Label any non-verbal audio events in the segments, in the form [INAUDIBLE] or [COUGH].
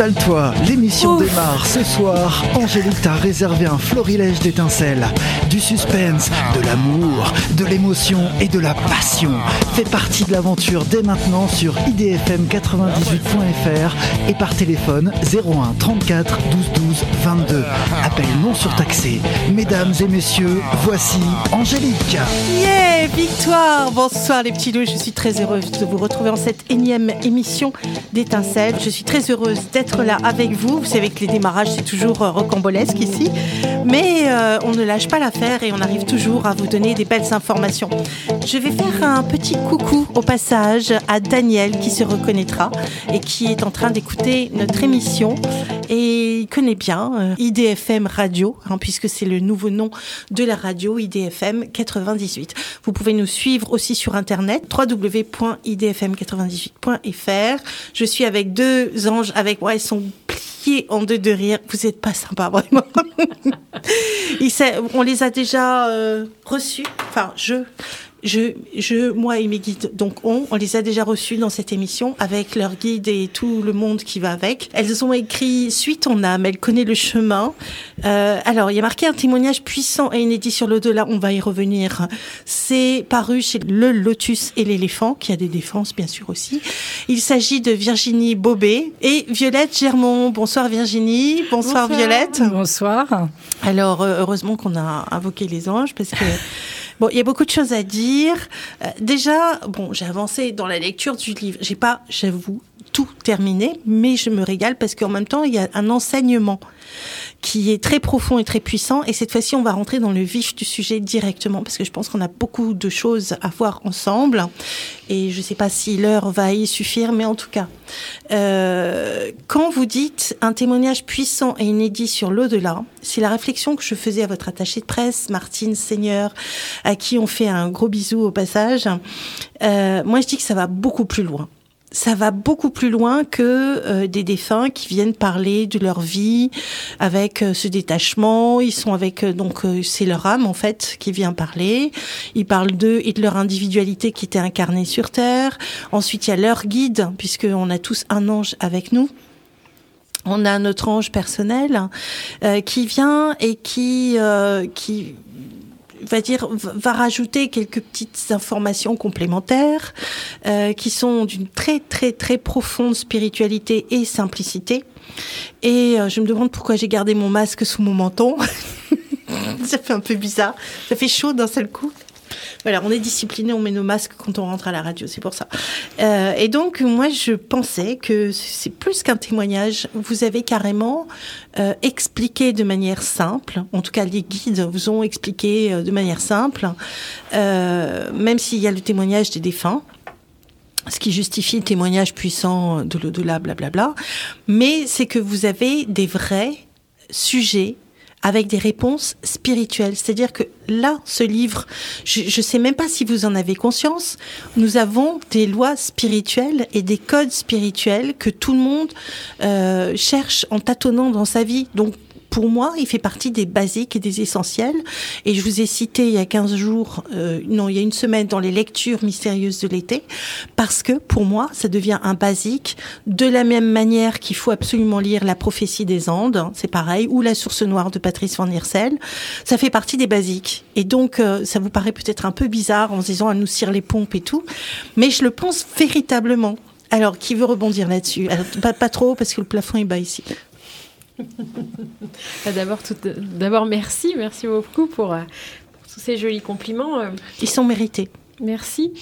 Installe-toi, l'émission démarre ce soir. Angélique t'a réservé un florilège d'étincelles, du suspense, de l'amour, de l'émotion et de la passion. Fais partie de l'aventure dès maintenant sur idfm98.fr et par téléphone 01 34 12 12 22. Appel non surtaxé. Mesdames et messieurs, voici Angélique. Yeah, victoire Bonsoir les petits loups, je suis très heureuse de vous retrouver en cette énième émission d'étincelles. Je suis très heureuse d'être là avec vous. Vous savez que les démarrages, c'est toujours euh, rocambolesque ici. Mais euh, on ne lâche pas l'affaire et on arrive toujours à vous donner des belles informations. Je vais faire un petit coucou au passage à Daniel qui se reconnaîtra et qui est en train d'écouter notre émission. Et connaît bien euh, IDFM Radio, hein, puisque c'est le nouveau nom de la radio IDFM 98. Vous pouvez nous suivre aussi sur Internet, www.idfm98.fr. Je suis avec deux anges avec ils sont pliés en deux de rire. Vous êtes pas sympa, vraiment. [LAUGHS] on les a déjà euh, reçus, enfin je je, je, moi et mes guides, donc on, on les a déjà reçus dans cette émission avec leur guide et tout le monde qui va avec. Elles ont écrit Suite en âme, elle connaît le chemin. Euh, alors, il y a marqué un témoignage puissant et inédit sur l'au-delà, on va y revenir. C'est paru chez Le Lotus et l'éléphant, qui a des défenses bien sûr aussi. Il s'agit de Virginie Bobet et Violette Germont. Bonsoir Virginie, bonsoir, bonsoir. Violette. Bonsoir. Alors, euh, heureusement qu'on a invoqué les anges parce que... [LAUGHS] Bon, il y a beaucoup de choses à dire. Euh, déjà, bon, j'ai avancé dans la lecture du livre. J'ai pas, j'avoue, terminé, mais je me régale parce qu'en même temps, il y a un enseignement qui est très profond et très puissant. Et cette fois-ci, on va rentrer dans le vif du sujet directement parce que je pense qu'on a beaucoup de choses à voir ensemble. Et je ne sais pas si l'heure va y suffire, mais en tout cas, euh, quand vous dites un témoignage puissant et inédit sur l'au-delà, c'est la réflexion que je faisais à votre attaché de presse, Martine Seigneur, à qui on fait un gros bisou au passage. Euh, moi, je dis que ça va beaucoup plus loin ça va beaucoup plus loin que euh, des défunts qui viennent parler de leur vie avec euh, ce détachement. Ils sont avec euh, donc c'est leur âme en fait qui vient parler. Ils parlent d'eux et de leur individualité qui était incarnée sur terre. Ensuite il y a leur guide puisque on a tous un ange avec nous. On a notre ange personnel qui vient et qui qui va dire va rajouter quelques petites informations complémentaires euh, qui sont d'une très très très profonde spiritualité et simplicité. Et euh, je me demande pourquoi j'ai gardé mon masque sous mon menton. [LAUGHS] ça fait un peu bizarre. Ça fait chaud d'un seul coup. Voilà, on est discipliné, on met nos masques quand on rentre à la radio, c'est pour ça. Euh, et donc, moi, je pensais que c'est plus qu'un témoignage. Vous avez carrément euh, expliqué de manière simple, en tout cas, les guides vous ont expliqué euh, de manière simple, même s'il y a le témoignage des défunts ce qui justifie le témoignage puissant de l'au-delà, blablabla. Mais c'est que vous avez des vrais sujets avec des réponses spirituelles. C'est-à-dire que là, ce livre, je ne sais même pas si vous en avez conscience, nous avons des lois spirituelles et des codes spirituels que tout le monde euh, cherche en tâtonnant dans sa vie. Donc pour moi, il fait partie des basiques et des essentiels. Et je vous ai cité il y a 15 jours, euh, non, il y a une semaine dans les lectures mystérieuses de l'été, parce que pour moi, ça devient un basique, de la même manière qu'il faut absolument lire La prophétie des Andes, hein, c'est pareil, ou La source noire de Patrice Van Hersel. Ça fait partie des basiques. Et donc, euh, ça vous paraît peut-être un peu bizarre en se disant, à nous cire les pompes et tout, mais je le pense véritablement. Alors, qui veut rebondir là-dessus? Pas trop, parce que le plafond est bas ici. [LAUGHS] Bah, d'abord, d'abord, merci, merci beaucoup pour, euh, pour, tous ces jolis compliments. Euh. Ils sont mérités. Merci.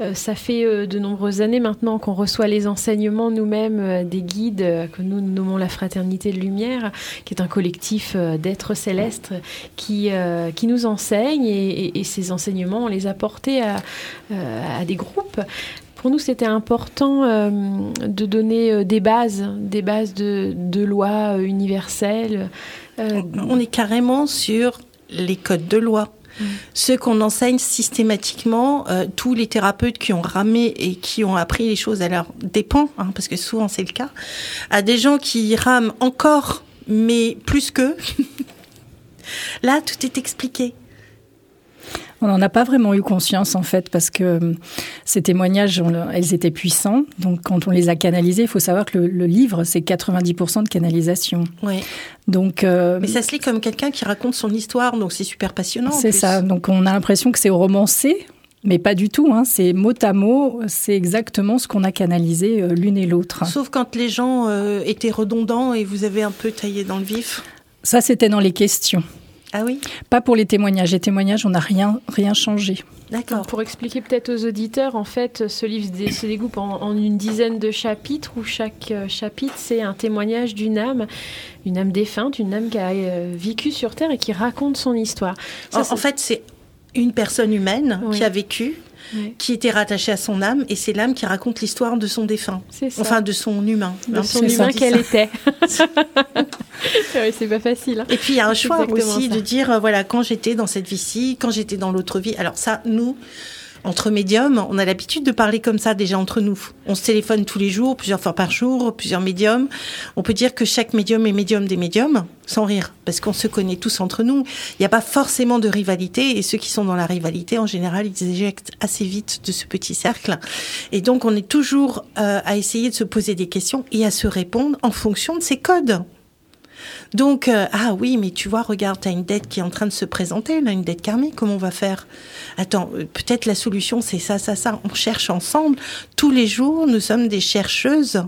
Euh, ça fait de nombreuses années maintenant qu'on reçoit les enseignements nous-mêmes des guides que nous nommons la Fraternité de Lumière, qui est un collectif d'êtres célestes qui, qui nous enseigne et, et, ces enseignements, on les a portés à, à des groupes pour nous, c'était important euh, de donner euh, des bases, des bases de, de lois euh, universelles. On est carrément sur les codes de loi. Mm. Ce qu'on enseigne systématiquement, tous les thérapeutes qui ont ramé et qui ont appris les choses à leur dépens, hein, parce que souvent c'est le cas, à des gens qui rament encore, mais plus qu'eux. [LAUGHS] Là, tout est expliqué. On n'en a pas vraiment eu conscience en fait parce que Ces témoignages, elles étaient puissants. Donc, quand on les a canalisés, il faut savoir que le, livre, c'est 90% de canalisation. Oui. Donc, euh, Mais ça se lit comme quelqu'un qui raconte son histoire, donc c'est super passionnant. C'est ça. Donc, on a l'impression que c'est romancé, mais pas du tout, hein. c'est mot à mot, c'est exactement ce qu'on a canalisé euh, l'une et l'autre. Sauf quand les gens euh, étaient redondants et vous avez un peu taillé dans le vif. Ça, c'était dans les questions. Ah oui Pas pour les témoignages. Les témoignages, on n'a rien, rien changé. D'accord. Pour expliquer peut-être aux auditeurs, en fait, ce livre se découpe en, une dizaine de chapitres où chaque euh, chapitre, c'est un témoignage d'une âme, une âme défunte, une âme qui a vécu sur Terre et qui raconte son histoire. Ça, en, en, fait, c'est une personne humaine qui a vécu, qui était rattachée à son âme, et c'est l'âme qui raconte l'histoire de son défunt. Enfin, de son humain. De son humain qu'elle était. [LAUGHS] c'est pas facile. Hein. Et puis, il y a un choix aussi de dire, euh, voilà, quand j'étais dans cette vie-ci, quand j'étais dans l'autre vie. Alors ça, nous, entre médiums, on a l'habitude de parler comme ça déjà entre nous. On se téléphone tous les jours, plusieurs fois par jour, plusieurs médiums. On peut dire que chaque médium est médium des médiums, sans rire, parce qu'on se connaît tous entre nous. Il n'y a pas forcément de rivalité, et ceux qui sont dans la rivalité, en général, ils éjectent assez vite de ce petit cercle. Et donc, on est toujours euh, à essayer de se poser des questions et à se répondre en fonction de ces codes. Donc, euh, ah oui, mais tu vois, regarde, tu as une dette qui est en train de se présenter, là, une dette karmique, comment on va faire? Attends, euh, peut-être la solution, c'est ça, ça, ça. On cherche ensemble. Tous les jours, nous sommes des chercheuses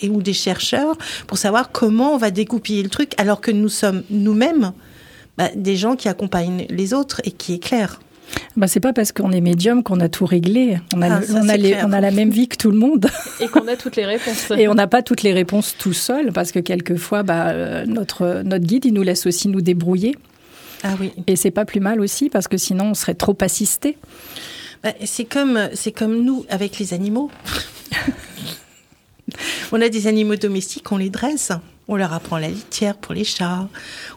et ou des chercheurs pour savoir comment on va découpiller le truc, alors que nous sommes nous-mêmes bah, des gens qui accompagnent les autres et qui éclairent. Bah, c'est pas parce qu'on est médium qu'on a tout réglé. On a, ah, on, a la même vie que tout le monde. [LAUGHS] Et qu'on a toutes les réponses. Et on n'a pas toutes les réponses tout seul, parce que quelquefois, bah, euh, notre, notre guide, il nous laisse aussi nous débrouiller. Ah oui. Et c'est pas plus mal aussi, parce que sinon, on serait trop assisté. Bah, c'est comme, comme nous avec les animaux. [LAUGHS] on a des animaux domestiques, on les dresse. On leur apprend la litière pour les chats.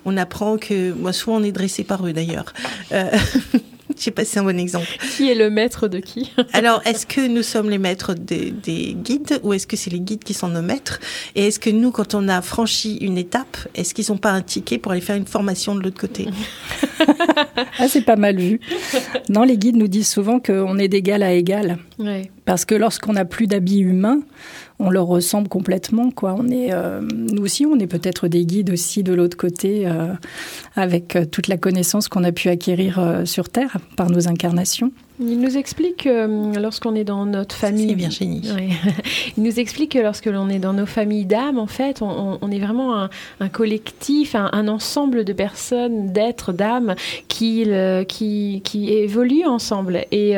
On apprend que, moi, souvent on est dressé par eux d'ailleurs. Euh, [LAUGHS] [LAUGHS] Je sais pas si c'est un bon exemple. Qui est le maître de qui? [LAUGHS] Alors, est-ce que nous sommes les maîtres des, guides ou est-ce que c'est les guides qui sont nos maîtres? Et est-ce que nous, quand on a franchi une étape, est-ce qu'ils n'ont pas un ticket pour aller faire une formation de l'autre côté? Ah, c'est pas mal vu. Non, les guides nous disent souvent qu'on est d'égal à égal. Parce que lorsqu'on n'a plus d'habits humains, on leur ressemble complètement. Quoi. On est, euh, nous aussi, on est peut-être des guides aussi de l'autre côté, euh, avec euh, toute la connaissance qu'on a pu acquérir sur Terre par nos incarnations. Il nous explique que lorsqu'on est dans notre famille. C'est. [LAUGHS] Il nous explique que lorsque l'on est dans nos familles d'âmes, en fait, on, est vraiment un, collectif, un, ensemble de personnes, d'êtres, d'âmes qui, qui, qui, évoluent ensemble. Et,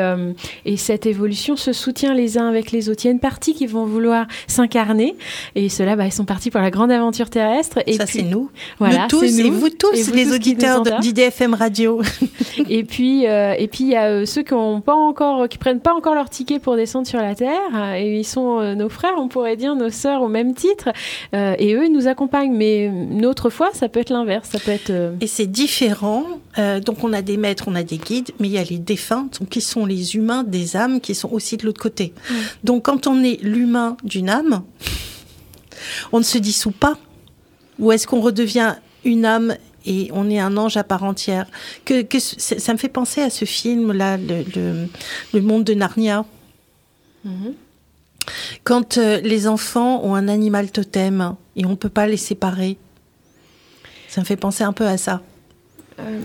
et cette évolution se soutient les uns avec les autres. Il y a une partie qui vont vouloir s'incarner. Et ceux-là, bah, ils sont partis pour la grande aventure terrestre. Et ça, c'est nous. Voilà, nous tous, et vous tous, les auditeurs d'IDFM Radio. [LAUGHS] et puis, euh, et puis il y a euh, ceux qui ont pas encore, qui prennent pas encore leur ticket pour descendre sur la terre. Et ils sont euh, nos frères, on pourrait dire nos sœurs au même titre. et eux, ils nous accompagnent. Mais une autre fois, ça peut être l'inverse. Ça peut être. Et c'est différent. donc, on a des maîtres, on a des guides, mais il y a les défunts, qui sont les humains, des âmes, qui sont aussi de l'autre côté. Donc, quand on est l'humain d'une âme, on ne se dissout pas Ou est-ce qu'on redevient une âme et on est un ange à part entière que, Ça me fait penser à ce film-là, le, monde de Narnia. Mhm. Quand euh, les enfants ont un animal totem et on ne peut pas les séparer, ça me fait penser un peu à ça. Euh,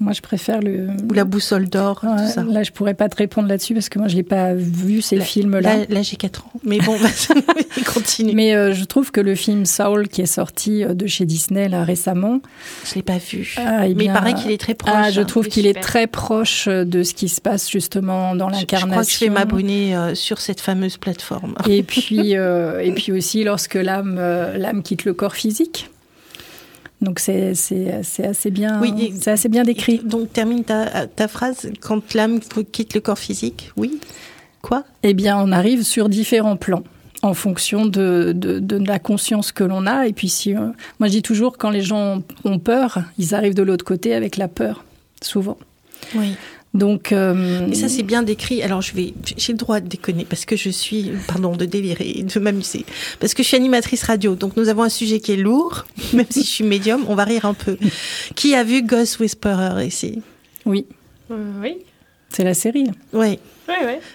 moi, je préfère le. Ou la boussole d'or, tout ça. Là, je pourrais pas te répondre là-dessus parce que moi, je l'ai pas vu ces films-là. Là, j'ai 4 ans. Mais bon, [LAUGHS] continue. Mais euh, je trouve que le film Saul, qui est sorti euh, de chez Disney là récemment. Je l'ai pas vu. Ah, eh mais il paraît qu'il est très proche. Ah, je trouve qu'il est très proche euh, de ce qui se passe justement dans l'incarnation. Je crois que je vais m'abonner sur cette fameuse plateforme. Et puis, et puis aussi lorsque l'âme, l'âme quitte le corps physique. Donc c'est assez bien oui, c'est assez bien décrit. donc termine ta, ta phrase quand l'âme quitte le corps physique. Oui. Quoi? Eh bien, on arrive sur différents plans en fonction de, de, de la conscience que l'on a. Et puis, si, euh, moi, je dis toujours, quand les gens ont peur, ils arrivent de l'autre côté avec la peur, souvent. Oui. Donc, euh, et ça c'est bien décrit. Alors je vais, j'ai le droit de déconner parce que je suis, pardon, de délirer, de m'amuser, parce que je suis animatrice radio. Donc nous avons un sujet qui est lourd, [LAUGHS] même si je suis médium, on va rire un peu. Qui a vu Ghost Whisperer ici? Oui. Euh, oui. C'est la série. Oui.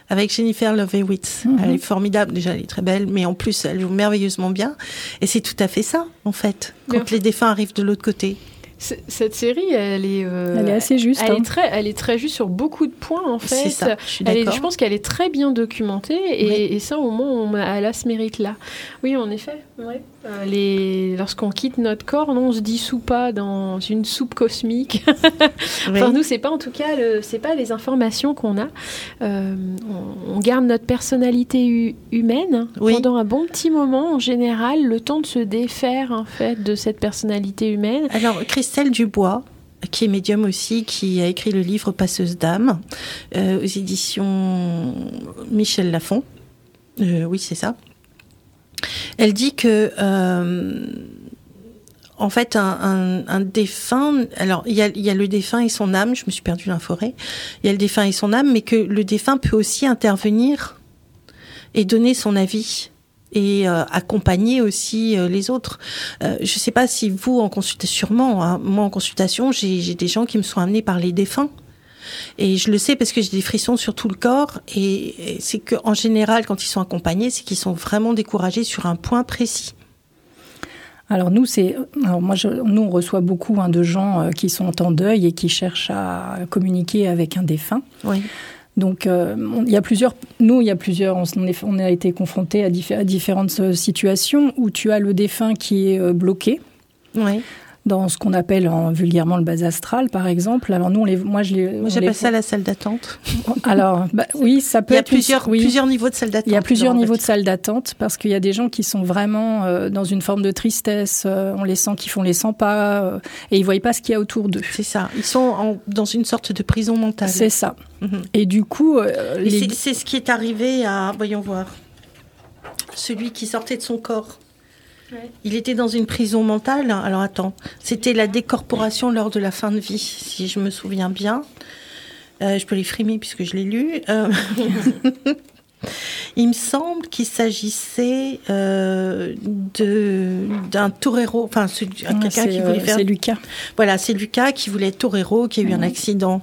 Avec Jennifer Love Hewitt. Mhm. Elle est formidable, déjà, elle est très belle, mais en plus, elle joue merveilleusement bien. Et c'est tout à fait ça, en fait, quand les défunts arrivent de l'autre côté. Cette série, elle est, euh, elle est assez juste. Elle, est hein. très, elle est très juste sur beaucoup de points en fait. Ça. Je, suis elle je pense qu'elle est très bien documentée et, ça au moins elle a ce mérite là. Oui, en effet. Ouais. Euh, les... Lorsqu'on quitte notre corps, non, on se dissout pas dans une soupe cosmique. [LAUGHS] enfin, nous, c'est pas en tout cas, le... c'est pas les informations qu'on a. Euh, on, garde notre personnalité humaine pendant un bon petit moment, en général, le temps de se défaire en fait de cette personnalité humaine. Alors, Christelle Dubois, qui est médium aussi, qui a écrit le livre Passeuse d'âme euh, aux éditions Michel Lafon. oui, c'est ça. Elle dit que, euh, en fait, un, défunt, alors il y, a, le défunt et son âme, je me suis perdue dans la forêt, il y a le défunt et son âme, mais que le défunt peut aussi intervenir et donner son avis et euh, accompagner aussi euh, les autres. je ne sais pas si vous, en consultation, sûrement, hein, moi en consultation, j'ai des gens qui me sont amenés par les défunts et je le sais parce que j'ai des frissons sur tout le corps. Et c'est qu'en général, quand ils sont accompagnés, c'est qu'ils sont vraiment découragés sur un point précis. Alors nous, c'est, moi, nous on reçoit beaucoup hein, de gens euh, qui sont en deuil et qui cherchent à communiquer avec un défunt. Oui. Donc euh, il y a plusieurs, nous il y a plusieurs, on, a été confrontés à, à, différentes euh, situations où tu as le défunt qui est bloqué. Oui dans ce qu'on appelle en, vulgairement le bas astral, par exemple. Alors nous, on les, moi, je les, moi, j'appelle ça la salle d'attente. [LAUGHS] Alors, bah, oui, ça peut. Il y a plusieurs, plusieurs niveaux de salle d'attente. Il y a plusieurs niveaux de salle d'attente parce qu'il y a des gens qui sont vraiment euh, dans une forme de tristesse. Euh, on les sent qui font les 100 pas euh, et ils voient pas ce qu'il y a autour d'eux. C'est ça. Ils sont en, dans une sorte de prison mentale. C'est ça. Mhm. Et du coup, c'est ce qui est arrivé à, voyons voir, celui qui sortait de son corps. Il était dans une prison mentale. Alors attends, c'était la décorporation lors de la fin de vie, si je me souviens bien. Euh, je peux les frimer puisque je l'ai lu. Euh, [LAUGHS] il me semble qu'il s'agissait euh, d'un torero, enfin quelqu'un qui voulait faire. C'est Lucas. Voilà, c'est Lucas qui voulait être torero, qui a eu un accident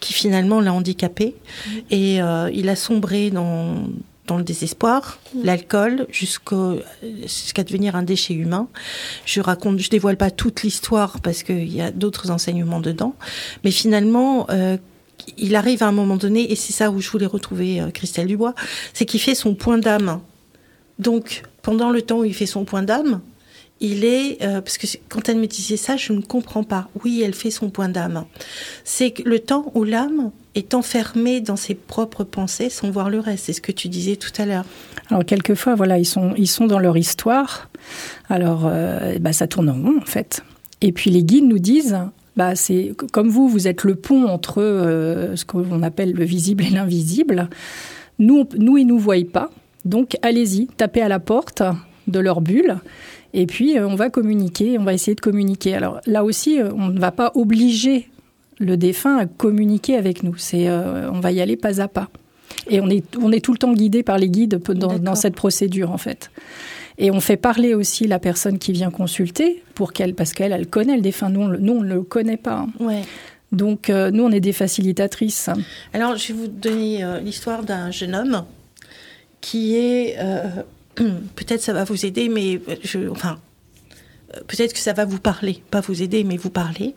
qui finalement l'a handicapé et il a sombré dans dans le désespoir, mm. l'alcool, jusqu'à devenir un déchet humain. Je raconte, je dévoile pas toute l'histoire parce qu'il y a d'autres enseignements dedans, mais finalement, euh, il arrive à un moment donné, et c'est ça où je voulais retrouver euh, Christelle Dubois, c'est qu'il fait son point d'âme. Donc, pendant le temps où il fait son point d'âme, il est, euh, parce que quand elle me disait ça, je ne comprends pas. Oui, elle fait son point d'âme. C'est le temps où l'âme est enfermée dans ses propres pensées sans voir le reste. C'est ce que tu disais tout à l'heure. Alors quelquefois, voilà, ils sont, ils sont dans leur histoire. Alors, euh, bah, ça tourne en rond en fait. Et puis les guides nous disent, bah, c'est comme vous, vous êtes le pont entre euh, ce qu'on appelle le visible et l'invisible. Nous, nous, ils nous voient pas. Donc allez-y, tapez à la porte de leur bulle et puis, euh, on va communiquer, on va essayer de communiquer. Alors là aussi, on ne va pas obliger le défunt à communiquer avec nous. C'est, euh, on va y aller pas à pas. Et on est, on est tout le temps guidé par les guides dans, cette procédure, en fait. Et on fait parler aussi la personne qui vient consulter pour qu'elle, parce qu'elle, elle connaît le défunt. Nous, on, nous, on ne le connaît pas. Ouais. Donc, nous, on est des facilitatrices. Alors, je vais vous donner l'histoire d'un jeune homme qui est [CLEARS THROAT] peut-être ça va vous aider, mais je, enfin, peut-être que ça va vous parler, pas vous aider, mais vous parler.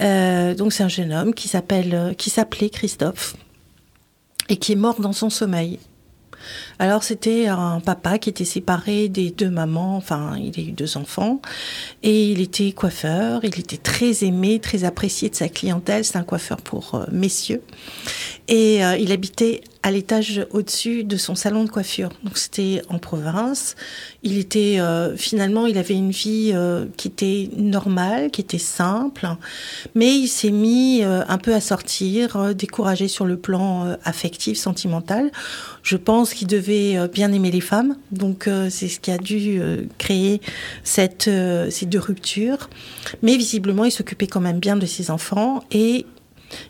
Euh, donc c'est un jeune homme qui s'appelle, qui s'appelait Christophe et qui est mort dans son sommeil. Alors c'était un papa qui était séparé des deux mamans, enfin il a eu deux enfants, et il était coiffeur, il était très aimé, très apprécié de sa clientèle, c'est un coiffeur pour euh, messieurs, et euh, il habitait à l'étage au-dessus de son salon de coiffure. Donc c'était en province. Il était euh, finalement, il avait une vie qui était normale, qui était simple, mais il s'est mis un peu à sortir, découragé sur le plan affectif, sentimental. Je pense qu'il devait bien aimer les femmes, donc c'est ce qui a dû créer cette ces deux ruptures. Mais visiblement, il s'occupait quand même bien de ses enfants et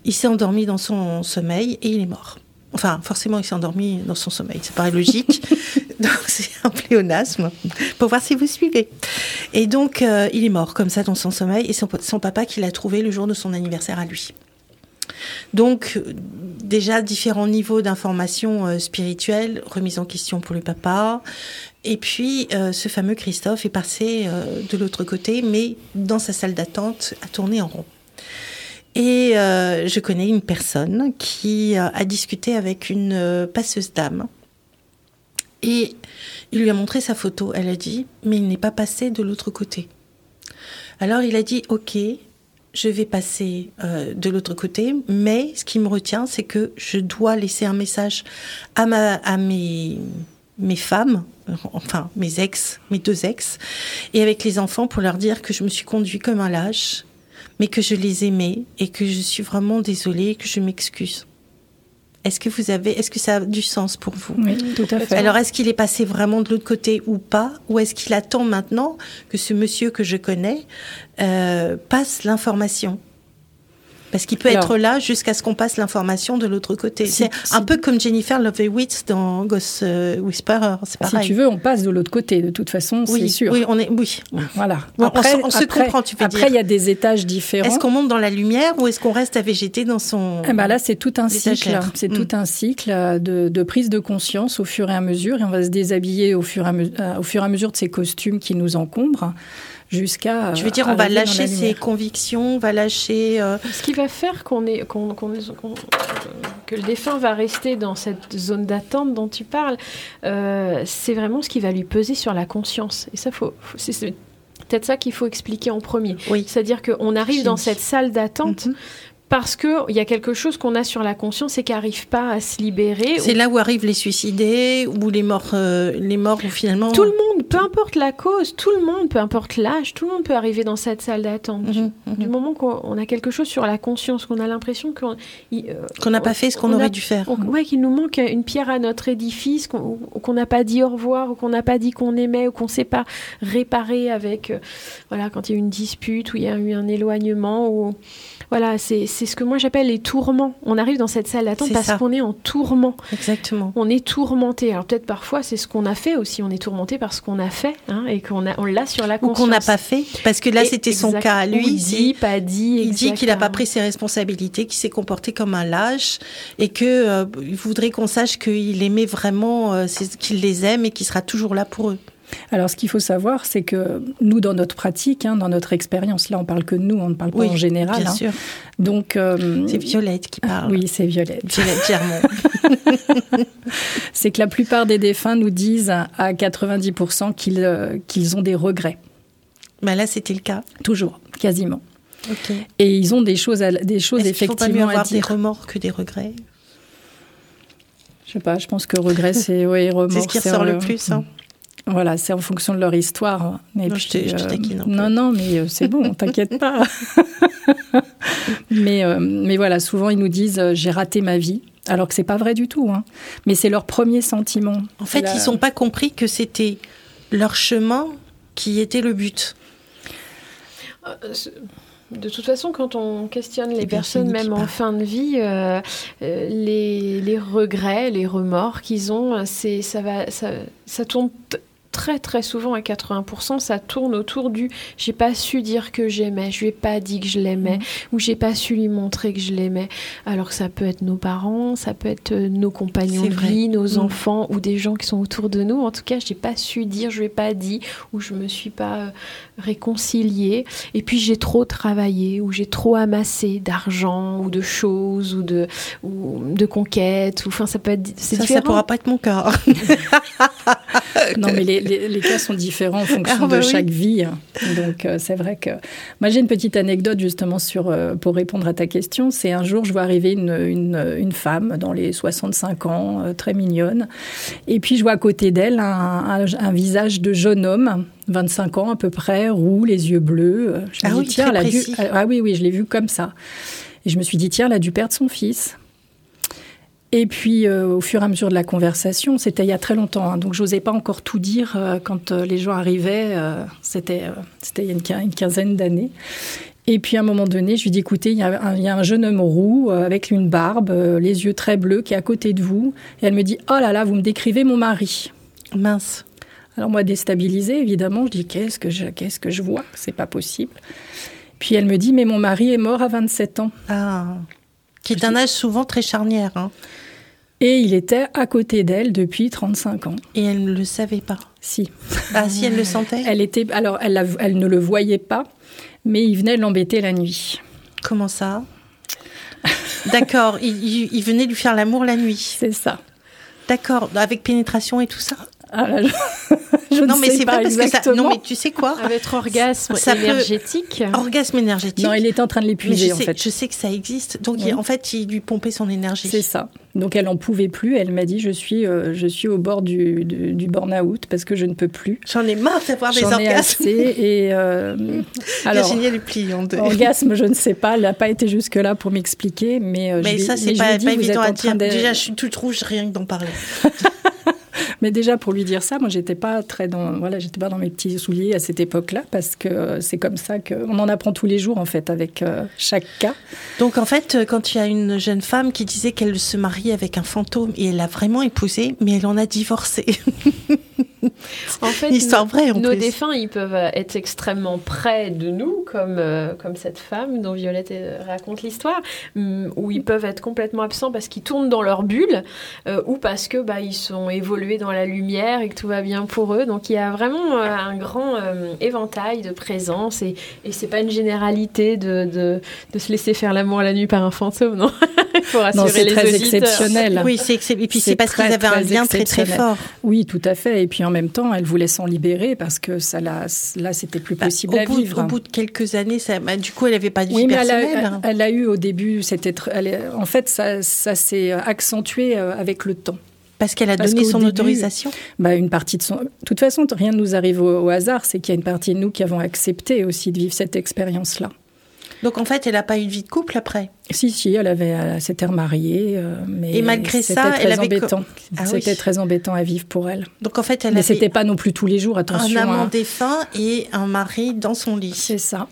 il s'est endormi dans son sommeil et il est mort. Enfin, forcément, il s'est endormi dans son sommeil. Ça paraît logique. [LAUGHS] donc, c'est un pléonasme pour voir si vous suivez. Et donc, euh, il est mort comme ça dans son sommeil. Et son, son papa qui l'a trouvé le jour de son anniversaire à lui. Donc, déjà, différents niveaux d'information euh, spirituelle, en question pour le papa. Et puis, euh, ce fameux Christophe est passé euh, de l'autre côté, mais dans sa salle d'attente, a tourné en rond. Et je connais une personne qui a discuté avec une passeuse dame. Et il lui a montré sa photo. Elle a dit, mais il n'est pas passé de l'autre côté. Alors il a dit, ok, je vais passer euh, de l'autre côté, mais ce qui me retient, c'est que je dois laisser un message à, ma, mes, mes femmes, enfin mes ex, mes deux ex, et avec les enfants pour leur dire que je me suis conduit comme un lâche, mais que je les aimais et que je suis vraiment désolée, que je m'excuse. Est-ce que vous avez, est-ce que ça a du sens pour vous Oui, tout à fait. Alors, est-ce qu'il est passé vraiment de l'autre côté ou pas Ou est-ce qu'il attend maintenant que ce monsieur que je connais euh, passe l'information? Parce qu'il peut être là jusqu'à ce qu'on passe l'information de l'autre côté. c'est un peu comme Jennifer Lovewitz dans Ghost euh, Whisperer. C'est pareil. Si tu veux, on passe de l'autre côté. De toute façon, c'est sûr. Oui, on est. Oui. Voilà. après, on, se comprend. Tu veux après, il y a des étages différents. Est-ce qu'on monte dans la lumière ou est-ce qu'on reste à végéter dans son eh ben Là, c'est tout un cycle. C'est tout mm. un cycle de, de, prise de conscience au fur et à mesure, et on va se déshabiller au fur et à, euh, au fur et à mesure de ces costumes qui nous encombrent jusqu'à. Je veux dire, on va lâcher ses convictions, on va lâcher. Euh, Ce qui va faire qu'on est, qu'on, que le défunt va rester dans cette zone d'attente dont tu parles, euh, c'est vraiment ce qui va lui peser sur la conscience. Et ça, faut, c'est peut-être ça qu'il faut expliquer en premier. Oui. C'est-à-dire qu'on arrive dans cette salle d'attente. Mhm parce qu'il y a quelque chose qu'on a sur la conscience et qui n'arrive pas à se libérer. C'est là où arrivent les suicidés ou les morts, euh, les morts où finalement. Tout le monde, peu importe la cause, tout le monde, peu importe l'âge, tout le monde peut arriver dans cette salle d'attente. Mhm, mhm. Du moment qu'on a quelque chose sur la conscience, qu'on a l'impression qu'on euh, n'a pas fait ce qu'on aurait dû faire. Oui, qu'il nous manque une pierre à notre édifice, qu'on n'a pas dit au revoir, ou qu'on n'a pas dit qu'on aimait, ou qu'on ne sait pas réparer avec, euh, voilà, quand il y a eu une dispute, ou il y a eu un éloignement, ou voilà, c'est ce que moi j'appelle les tourments. On arrive dans cette salle d'attente parce qu'on est en tourment. Exactement. On est tourmenté. Alors peut-être parfois c'est ce qu'on a fait aussi. On est tourmenté parce qu'on a fait hein, et qu'on on l'a sur la conscience. Ou qu'on n'a pas fait. Parce que là c'était son cas. Lui, il dit, pas dit. Il dit qu'il n'a pas pris ses responsabilités, qu'il s'est comporté comme un lâche et que euh, il voudrait qu'on sache qu'il aimait vraiment, euh, qu'il les aime et qu'il sera toujours là pour eux. Alors, ce qu'il faut savoir, c'est que nous, dans notre pratique, hein, dans notre expérience, là, on parle que de nous, on ne parle pas en général. Bien hein. sûr. Donc, euh, c'est Violette qui parle. Oui, c'est Violette. Violette Germont. [LAUGHS] c'est que la plupart des défunts nous disent à 90% qu'ils euh, qu'ils ont des regrets. Mais bah, là, c'était le cas. Toujours, quasiment. Et ils ont des choses, à, des choses effectivement faut pas mieux avoir des remords que des regrets? Je sais pas. Je pense que regret, c'est oui, remords. C'est ce qui ressort le plus. Hein. Voilà, c'est en fonction de leur histoire. Mais non, je, euh, non, non, mais euh, c'est bon, [LAUGHS] t'inquiète pas. [LAUGHS] mais, euh, mais voilà, souvent ils nous disent j'ai raté ma vie. Alors que c'est pas vrai du tout, hein. mais c'est leur premier sentiment. En fait, ils n'ont pas compris que c'était leur chemin qui était le but. De toute façon, quand on questionne les personnes, même en fin de vie, les, les, regrets, les remords qu'ils ont, c'est ça va, ça, ça tourne très très souvent à 80%, ça tourne autour du j'ai pas su dire que j'aimais, je lui ai pas dit que je l'aimais, mmh. ou j'ai pas su lui montrer que je l'aimais. Alors que ça peut être nos parents, ça peut être euh, nos compagnons de vie, nos mmh. enfants, ou des gens qui sont autour de nous. En tout cas, j'ai pas su dire, je lui ai pas dit, ou je me suis pas euh, réconciliée. Et puis j'ai trop travaillé, ou j'ai trop amassé d'argent, ou de choses, ou de, ou de conquêtes. Ou, enfin, ça peut être. Ça, ça pourra pas être mon cas. [LAUGHS] [LAUGHS] non, mais les, les, cas sont différents en fonction ah, bah de chaque vie. Donc euh, c'est vrai que moi j'ai une petite anecdote justement sur euh, pour répondre à ta question. C'est un jour je vois arriver une, une, une femme dans les 65 ans, euh, très mignonne, et puis je vois à côté d'elle un, un, visage de jeune homme. 25 ans à peu près, roux, les yeux bleus. Je ah, oui, tiens, ah oui, oui, je l'ai vu comme ça. Et je me suis dit, tiens, elle a dû perdre son fils. Et puis, euh, au fur et à mesure de la conversation, c'était il y a très longtemps, hein, donc j'osais pas encore tout dire euh, quand euh, les gens arrivaient. c'était c'était il y a une, quinzaine d'années. Et puis à un moment donné, je lui dis écoutez, il y, a un, jeune homme roux avec une barbe, les yeux très bleus, qui est à côté de vous. Et elle me dit oh là là, vous me décrivez mon mari. Mince. Alors moi, déstabilisée, évidemment, je dis qu'est-ce que je, qu'est-ce que je vois? C'est pas possible. Puis elle me dit mais mon mari est mort à 27 ans. Ah. Qui est un âge souvent très charnière. Hein. Et il était à côté d'elle depuis 35 ans. Et elle ne le savait pas Si. Ah, si, elle le sentait Elle était, alors, elle, elle ne le voyait pas, mais il venait l'embêter la nuit. Comment ça? D'accord, il, il, venait lui faire l'amour la nuit. C'est ça. D'accord, avec pénétration et tout ça? Ah [LAUGHS] je, non, mais c'est pas, parce que ça. Non, mais tu sais quoi? Avec orgasme ça énergétique. Orgasme énergétique. Non, il était en train de l'épuiser en fait. Je sais que ça existe. Donc en fait, il lui pompait son énergie. C'est ça. Donc elle en pouvait plus. Elle m'a dit je suis euh, je suis au bord du, du, burn-out parce que je ne peux plus. J'en ai marre d'avoir des orgasmes. Ai assez et euh, [LAUGHS] alors le pli en deux. Orgasme, je ne sais pas. Elle n'a pas été jusque là pour m'expliquer, mais. Euh, mais ça c'est pas, pas évident à dire. Déjà, je suis toute rouge rien que d'en parler. [LAUGHS] Mais déjà pour lui dire ça, moi j'étais pas très dans voilà, j'étais pas dans mes petits souliers à cette époque-là parce que c'est comme ça qu'on en apprend tous les jours en fait avec euh, chaque cas. Donc en fait, quand il y a une jeune femme qui disait qu'elle se marie avec un fantôme et elle l'a vraiment épousé, mais elle en a divorcé. [LAUGHS] [LAUGHS] en fait, histoire vraie, en nos défunts, ils peuvent être extrêmement près de nous, comme, euh, comme cette femme dont Violette euh, raconte l'histoire, mm, ou ils peuvent être complètement absents parce qu'ils tournent dans leur bulle, ou parce que bah, ils sont évolués dans la lumière et que tout va bien pour eux. Donc il y a vraiment euh, un grand euh, éventail de présence et, et c'est pas une généralité de, de, de se laisser faire l'amour la nuit par un fantôme, non? [LAUGHS] Pour assurer les très exceptionnel. Oui, c'est et puis c'est parce qu'ils avaient un lien très très fort. Oui, tout à fait. Et puis en même temps, elle voulait s'en libérer parce que ça là, là c'était plus bah, possible au à bout, vivre. Au bout de quelques années, ça, bah, du coup, elle n'avait pas de vie oui, mais Elle a, eu au début, c'était, en fait, ça, ça s'est accentué euh, avec le temps. Parce qu'elle a donné son autorisation bah, Une partie de son. De toute façon, rien ne nous arrive au, hasard. C'est qu'il y a une partie de nous qui avons accepté aussi de vivre cette expérience-là. Donc en fait, elle n'a pas eu de vie de couple après Si, si, elle avait, s'était remariée, euh, mais et malgré ça, très elle avait embêtant. Ah c'était très embêtant à vivre pour elle. Donc en fait, elle mais c'était pas non plus tous les jours. Attention. Un amant hein. défunt et un mari dans son lit. C'est ça.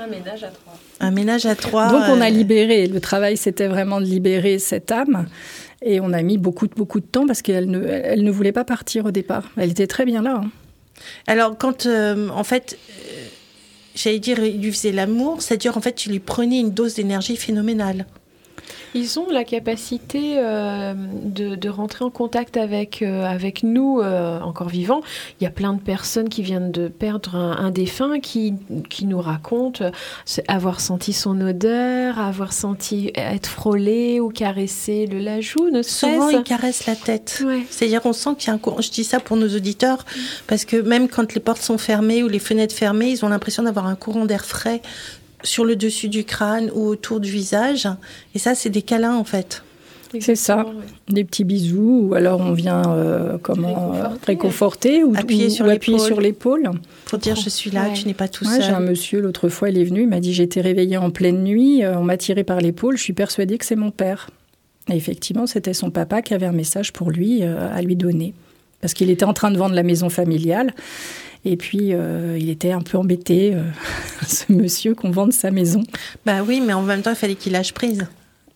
Un ménage à trois. Un ménage à trois. Donc on a euh, libéré. Le travail, c'était vraiment de libérer cette âme. Et on a mis beaucoup, beaucoup de temps parce qu'elle ne, elle ne voulait pas partir au départ. Elle était très bien là. Hein. Alors, quand, euh, en fait, j'allais dire, il lui faisait l'amour, c'est-à-dire, en fait, tu lui prenais une dose d'énergie phénoménale. Ils ont la capacité euh, de, rentrer en contact avec, euh, avec nous euh, encore vivants. Il y a plein de personnes qui viennent de perdre un, défunt qui, qui nous racontent avoir senti son odeur, avoir senti être frôlé ou caresser le la joue. Souvent, ils caressent la tête. C'est-à-dire, on sent qu'il y a un courant. Je dis ça pour nos auditeurs parce que même quand les portes sont fermées ou les fenêtres fermées, ils ont l'impression d'avoir un courant d'air frais sur le dessus du crâne ou autour du visage. Et ça, c'est des câlins en fait. C'est ça, des petits bisous, ou alors on vient euh, comment réconforter, ou appuyer sur l'épaule. Pour dire je suis là, tu n'es pas tout seul. J'ai un monsieur l'autre fois, il est venu, il m'a dit j'étais réveillée en pleine nuit, euh, on m'a tiré par l'épaule, je suis persuadée que c'est mon père. Et effectivement, c'était son papa qui avait un message pour lui euh, à lui donner, parce qu'il était en train de vendre la maison familiale. Et puis, euh, il était un peu embêté, euh, [LAUGHS] ce monsieur, qu'on vende sa maison. Bah oui, mais en même temps, il fallait qu'il lâche prise.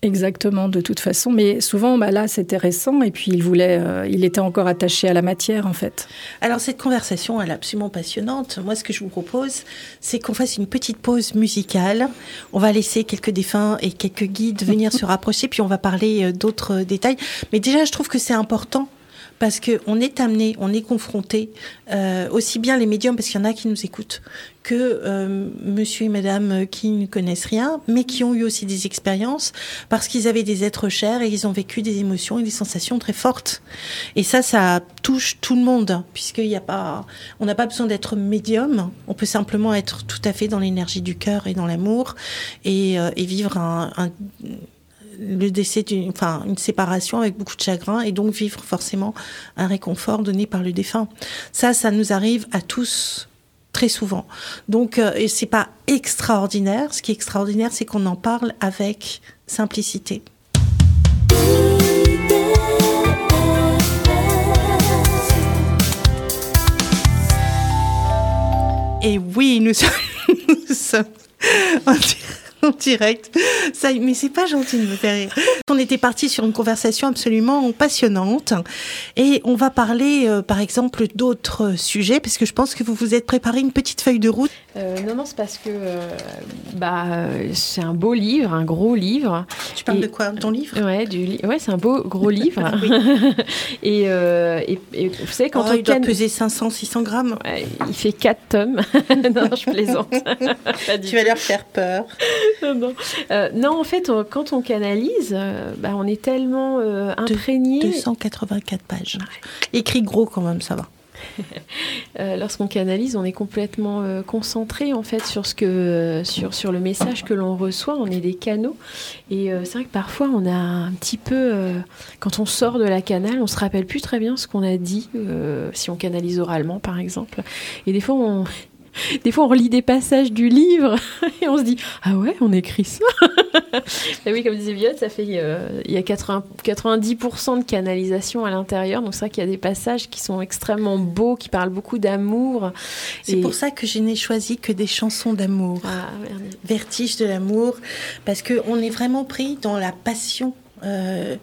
Exactement, de toute façon. Mais souvent, bah là, c'était récent et puis il voulait, euh, il était encore attaché à la matière, en fait. Alors, cette conversation, elle est absolument passionnante. Moi, ce que je vous propose, c'est qu'on fasse une petite pause musicale. On va laisser quelques défunts et quelques guides venir [LAUGHS] se rapprocher, puis on va parler d'autres détails. Mais déjà, je trouve que c'est important parce qu'on est amené, on est confronté, euh, aussi bien les médiums, parce qu'il y en a qui nous écoutent, que euh, monsieur et madame qui ne connaissent rien, mais qui ont eu aussi des expériences, parce qu'ils avaient des êtres chers et ils ont vécu des émotions et des sensations très fortes. Et ça, ça touche tout le monde, puisqu'il n'y a pas, on n'a pas besoin d'être médium, on peut simplement être tout à fait dans l'énergie du cœur et dans l'amour, et, euh, et, vivre un, un le décès d'une, enfin, une séparation avec beaucoup de chagrin et donc vivre forcément un réconfort donné par le défunt. Ça, ça nous arrive à tous très souvent. Donc, euh, c'est pas extraordinaire. Ce qui est extraordinaire, c'est qu'on en parle avec simplicité. Et oui, nous sommes, [LAUGHS] nous. Ça, mais c'est pas gentil de me faire rire. On était parti sur une conversation absolument passionnante et on va parler, euh, par exemple, d'autres sujets parce que je pense que vous vous êtes préparé une petite feuille de route. Euh, non, non, c'est parce que euh, bah, c'est un beau livre, un gros livre. Tu parles de quoi? Ton livre? Ouais, du ouais, c'est un beau gros [LAUGHS] livre. [LAUGHS] et, et, et, vous savez, quand oh, on il doit peser 500, 600 grammes. il fait 4 tomes. [LAUGHS] non, je plaisante. tu vas leur faire peur. [LAUGHS] non. Euh, non. en fait, quand on canalise, euh, bah, on est tellement euh, imprégné. 284 pages. Écrit gros quand même, ça va. [LAUGHS] Euh, lorsqu'on canalise, on est complètement concentré en fait sur ce que sur sur le message que l'on reçoit. On est des canaux et c'est vrai que parfois on a un petit peu quand on sort de la canale, on se rappelle plus très bien ce qu'on a dit si on canalise oralement par exemple. Et des fois on [LAUGHS] des fois, on relit des passages du livre [LAUGHS] et on se dit Ah ouais, on écrit ça [LAUGHS] et Oui, comme disait Violet, ça fait euh, il y a 80, 90% de canalisation à l'intérieur. Donc, c'est vrai qu'il y a des passages qui sont extrêmement beaux, qui parlent beaucoup d'amour. C'est pour ça que je n'ai choisi que des chansons d'amour. Ah, Vertige de l'amour, parce qu'on est vraiment pris dans la passion. Euh,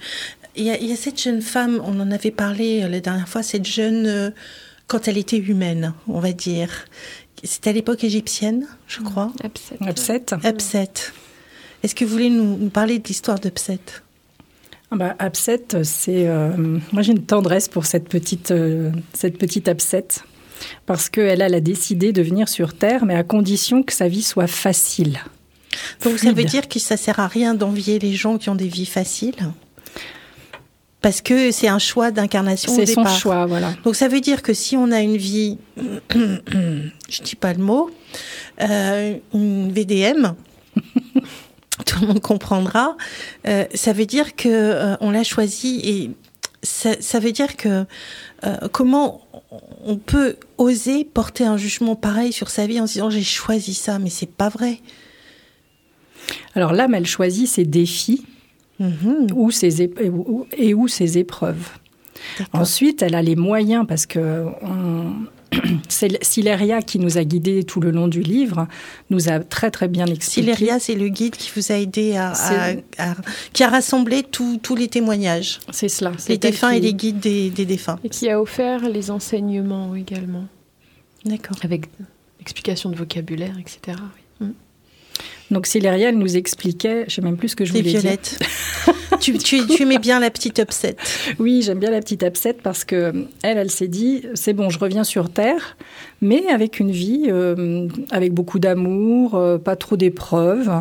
il y, y, a cette jeune femme, on en avait parlé euh, la dernière fois, cette jeune quand elle était humaine, on va dire, c'était à l'époque égyptienne, je crois. Upset. Upset. Est-ce que vous voulez nous, parler de l'histoire d'Upset? Ah bah, Upset, c'est. Euh, moi, j'ai une tendresse pour cette petite, euh, cette petite Upset. Parce qu'elle elle a décidé de venir sur Terre, mais à condition que sa vie soit facile. Donc, ça veut dire que ça sert à rien d'envier les gens qui ont des vies faciles? Parce que c'est un choix d'incarnation C'est son choix, voilà. Donc ça veut dire que si on a une vie, [COUGHS] je dis pas le mot, euh, une VDM, [LAUGHS] tout le monde comprendra. Euh, ça veut dire que euh, on l'a choisi et ça, veut dire que comment on peut oser porter un jugement pareil sur sa vie en se disant j'ai choisi ça, mais c'est pas vrai. Alors l'âme, elle choisit ses défis Mhm. ou ses et où ses épreuves. Ensuite, elle a les moyens parce que [CLEARS THROAT] c'est Sileria qui nous a guidés tout le long du livre, nous a très très bien expliqué. Sileria, c'est le guide qui vous a aidé à, qui a rassemblé tous les témoignages. C'est cela. Les défunts et les guides des, défunts. Et qui a offert les enseignements également. D'accord. Avec explication de vocabulaire, etc. Donc Céléria, elle nous expliquait, je sais même plus ce que je voulais Violette. [LAUGHS] tu, tu, tu aimais bien la petite upset. Oui, j'aime bien la petite upset parce que elle, elle s'est dit, c'est bon, je reviens sur Terre, mais avec une vie, euh, avec beaucoup d'amour, euh, pas trop d'épreuves.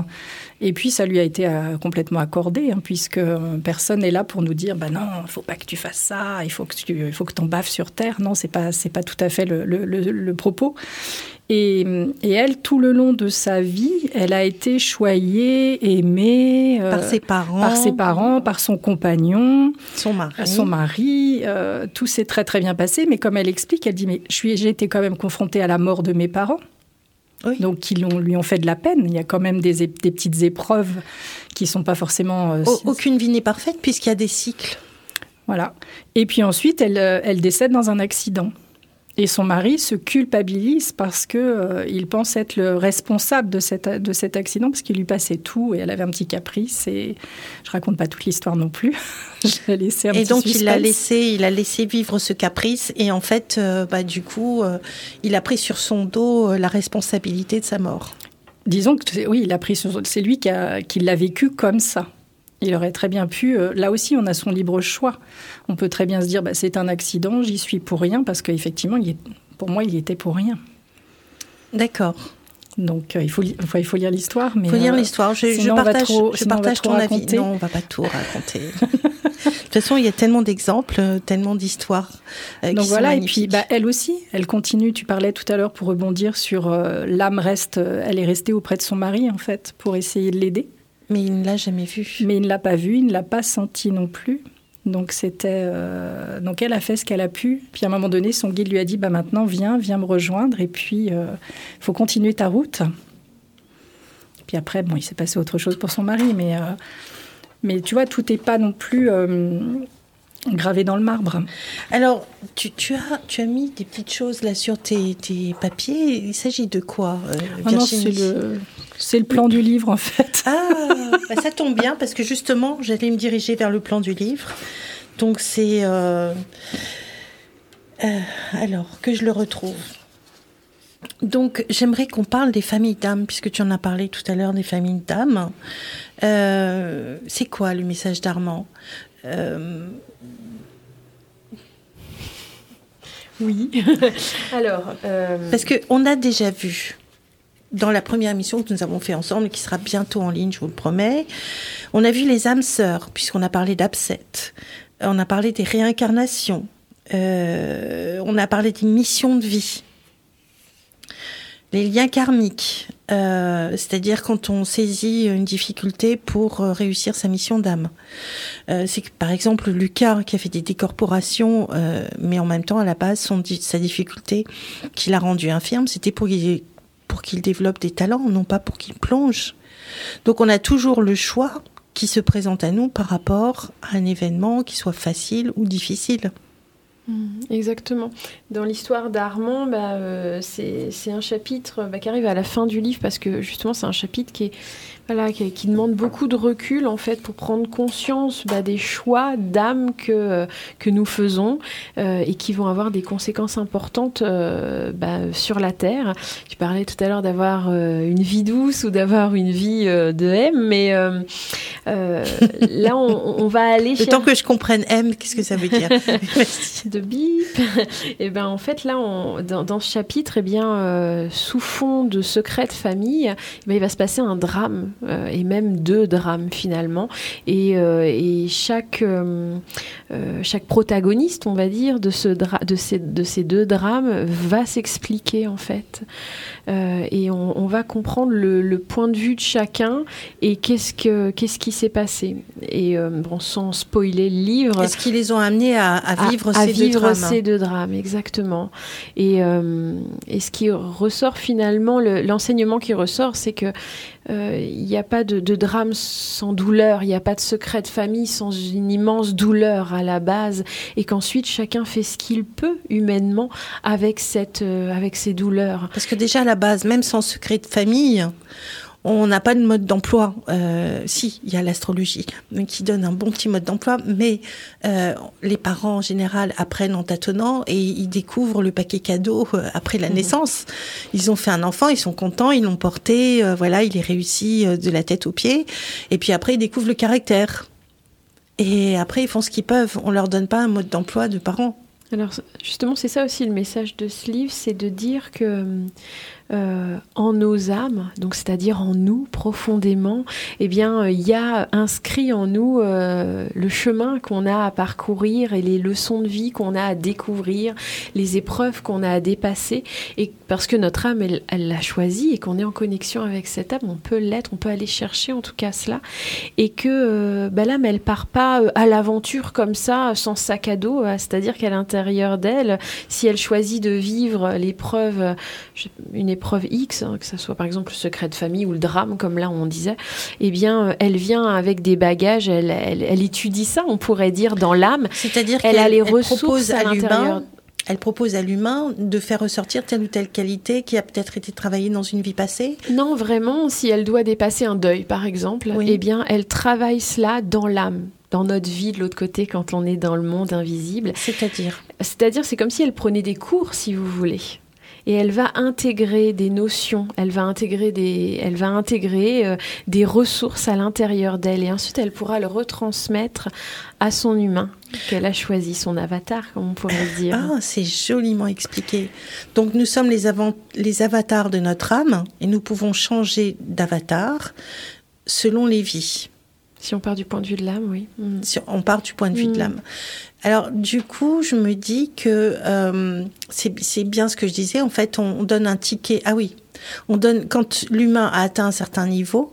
Et puis ça lui a été euh, complètement accordé, hein, puisque personne n'est là pour nous dire, bah non, il faut pas que tu fasses ça, il faut que tu, il faut que t'en baves sur terre. Non, c'est pas, c'est pas tout à fait le, le, le propos. Et, et, elle, tout le long de sa vie, elle a été choyée, aimée par ses parents, par ses parents, par son compagnon, son mari. Son mari. Euh, tout s'est très très bien passé, mais comme elle explique, elle dit mais je suis, j'ai été quand même confrontée à la mort de mes parents. Donc, qui lui ont fait de la peine. Il y a quand même des, des petites épreuves qui sont pas forcément. Euh, aucune vie n'est parfaite puisqu'il y a des cycles. Voilà. Et puis ensuite, elle, euh, elle décède dans un accident. Et son mari se culpabilise parce que euh, il pense être le responsable de, cette, de cet accident parce qu'il lui passait tout et elle avait un petit caprice et je raconte pas toute l'histoire non plus. [LAUGHS] un et donc il a laissé il a laissé vivre ce caprice et en fait euh, bah, du coup euh, il a pris sur son dos la responsabilité de sa mort. Disons que oui il a pris c'est lui qui l'a vécu comme ça. Il aurait très bien pu. Euh, là aussi, on a son libre choix. On peut très bien se dire, bah, c'est un accident, j'y suis pour rien, parce qu'effectivement, pour moi, il y était pour rien. D'accord. Donc euh, il, faut il faut lire l'histoire. Il faut lire euh, l'histoire. Je, je, partage, je partage ton avis. Non, on va pas tout raconter. [LAUGHS] de toute façon, il y a tellement d'exemples, tellement d'histoires. Donc voilà, et puis bah, elle aussi, elle continue. Tu parlais tout à l'heure pour rebondir sur l'âme reste, elle est restée auprès de son mari en fait pour essayer de l'aider. Mais il ne l'a jamais vu. Mais il ne l'a pas vu, il ne l'a pas senti non plus. Donc c'était, euh, donc elle a fait ce qu'elle a pu. Puis à un moment donné, son guide lui a dit, bah maintenant viens, viens me rejoindre. Et puis il euh, faut continuer ta route. Puis après, bon, il s'est passé autre chose pour son mari, mais euh, mais tu vois, tout n'est pas non plus gravé dans le marbre. Alors, tu, tu, as, tu as mis des petites choses là sur tes, tes papiers. Il s'agit de quoi, euh, ah c'est le, le, plan du livre, en fait. Ah, bah, ça tombe bien, parce que justement, j'allais me diriger vers le plan du livre. Donc, c'est... Euh, euh, alors, que je le retrouve. donc, j'aimerais qu'on parle des familles d'âmes, puisque tu en as parlé tout à l'heure des familles d'âmes. Euh, c'est quoi le message d'Armand? Euh, Oui. [LAUGHS] Alors. Euh, Parce qu'on a déjà vu dans la première émission que nous avons fait ensemble, et qui sera bientôt en ligne, je vous le promets, on a vu les âmes sœurs, puisqu'on a parlé d'absent. On a parlé des réincarnations. on a parlé des missions de vie les liens karmiques, euh, c'est-à-dire quand on saisit une difficulté pour euh, réussir sa mission d'âme. Euh, c'est par exemple Lucas qui a fait des décorporations, mais en même temps à la base son, sa difficulté qui l'a rendu infirme, c'était pour pour qu'il développe des talents, non pas pour qu'il plonge. Donc on a toujours le choix qui se présente à nous par rapport à un événement qui soit facile ou difficile. Mmh, exactement. Dans l'histoire d'Armand, bah, euh, c'est un chapitre bah, qui arrive à la fin du livre parce que justement c'est un chapitre qui est voilà, qui, demande beaucoup de recul en fait pour prendre conscience bah, des choix d'âme que, que nous faisons euh, et qui vont avoir des conséquences importantes euh, bah, sur la Terre. Tu parlais tout à l'heure d'avoir euh, une vie douce ou d'avoir une vie de M, mais là on, on, va aller. Le temps que je comprenne M, qu'est-ce que ça veut dire? [LAUGHS] De bip. [LAUGHS] et ben en fait là on, dans, dans, ce chapitre, et eh bien sous fond de secret de famille, eh ben, il va se passer un drame euh, et même deux drames finalement. Et, euh, chaque, euh, chaque protagoniste, on va dire, de, ce de, ces, de ces deux drames va s'expliquer en fait. et on, va comprendre le, point de vue de chacun et qu'est-ce, que, qu'est-ce qui s'est passé. Et bon, sans spoiler le livre. Qu'est-ce qui les ont amenés à, vivre, ces, deux drames. ces deux drames Exactement. Et, et ce qui ressort finalement, l'enseignement qui ressort, c'est que il n'y a pas de, drame sans douleur, il n'y a pas de secret de famille sans une immense douleur à la base, et qu'ensuite chacun fait ce qu'il peut humainement avec cette, euh, avec ces douleurs. Parce que déjà à la base, même sans secret de famille, on n'a pas de mode d'emploi. Euh, si, il y a l'astrologie qui donne un bon petit mode d'emploi, mais euh, les parents en général apprennent en tâtonnant et ils découvrent le paquet cadeau euh, après la mhm. naissance. Ils ont fait un enfant, ils sont contents, ils l'ont porté, voilà, il est réussi de la tête aux pieds, et puis après ils découvrent le caractère. Et après ils font ce qu'ils peuvent. On leur donne pas un mode d'emploi de parents. Alors justement, c'est ça aussi le message de ce livre, c'est de dire que euh, en nos âmes, donc c'est-à-dire en nous profondément, eh bien euh, il y a inscrit en nous euh, le chemin qu'on a à parcourir et les leçons de vie qu'on a à découvrir, les épreuves qu'on a à dépasser, et parce que notre âme elle l'a choisi et qu'on est en connexion avec cette âme, on peut l'être, on peut aller chercher en tout cas cela, et que bah, l'âme elle part pas à l'aventure comme ça sans sac à dos, c'est-à-dire qu'à l'intérieur d'elle, si elle choisit de vivre l'épreuve, une X, hein, que ce soit par exemple le secret de famille ou le drame, comme là on disait, eh bien, euh, elle vient avec des bagages, elle, elle, étudie ça, on pourrait dire, dans l'âme. C'est-à-dire qu'elle a les ressources à l'intérieur. elle propose à l'humain de faire ressortir telle ou telle qualité qui a peut-être été travaillée dans une vie passée? Non, vraiment, si elle doit dépasser un deuil, par exemple, eh bien, elle travaille cela dans l'âme dans notre vie de l'autre côté quand on est dans le monde invisible. C'est-à-dire? C'est-à-dire, c'est comme si elle prenait des cours, si vous voulez et elle va intégrer des notions, elle va intégrer des, elle va intégrer euh, des ressources à l'intérieur d'elle et ensuite elle pourra le retransmettre à son humain qu'elle a choisi, son avatar, comme on pourrait dire. Ah, c'est joliment expliqué. Donc nous sommes les, les avatars de notre âme et nous pouvons changer d'avatar selon les vies. Si on part du point de vue de l'âme, oui. Mm. Si on part du point de vue de mm. l'âme. Alors, du coup, je me dis que euh, c'est bien ce que je disais. En fait, on, donne un ticket. Ah oui, on donne quand l'humain a atteint un certain niveau,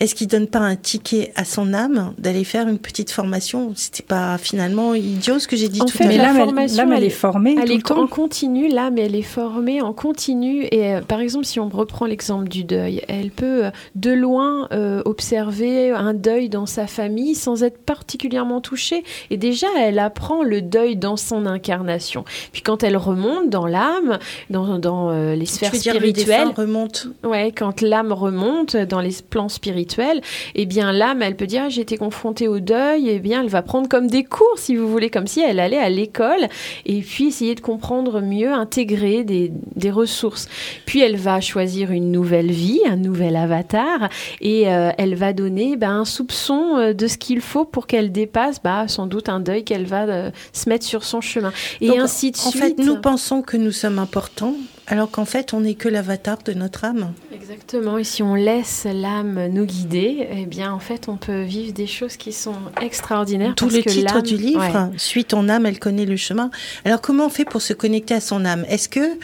est-ce qu'il donne pas un ticket à son âme d'aller faire une petite formation C'était pas finalement idiot ce que j'ai dit en tout fait, à l'heure? L'âme, elle, est formée. Elle est en continu. L'âme, elle est formée en continu. Et euh, par exemple, si on reprend l'exemple du deuil, elle peut euh, de loin euh, observer un deuil dans sa famille sans être particulièrement touchée. Et déjà, elle apprend le deuil dans son incarnation. Puis quand elle remonte dans l'âme, dans, dans les sphères spirituelles, remonte. Ouais, quand l'âme remonte dans les plans spirituels spirituel, eh bien l'âme, elle peut dire j'ai été confrontée au deuil, eh bien elle va prendre comme des cours, si vous voulez, comme si elle allait à l'école et puis essayer de comprendre mieux, intégrer des, des ressources. Puis elle va choisir une nouvelle vie, un nouvel avatar, et euh, elle va donner bah, un soupçon euh, de ce qu'il faut pour qu'elle dépasse bah, sans doute un deuil qu'elle va euh, se mettre sur son chemin. Et ainsi de suite. En fait, nous pensons que nous sommes importants, alors qu'en fait, on n'est que l'avatar de notre âme. Exactement. Et si on laisse l'âme nous guider, eh bien, en fait, on peut vivre des choses qui sont extraordinaires. Tout le titre du livre, Suis ton âme, elle connaît le chemin. Alors, comment on fait pour se connecter à son âme? Est-ce que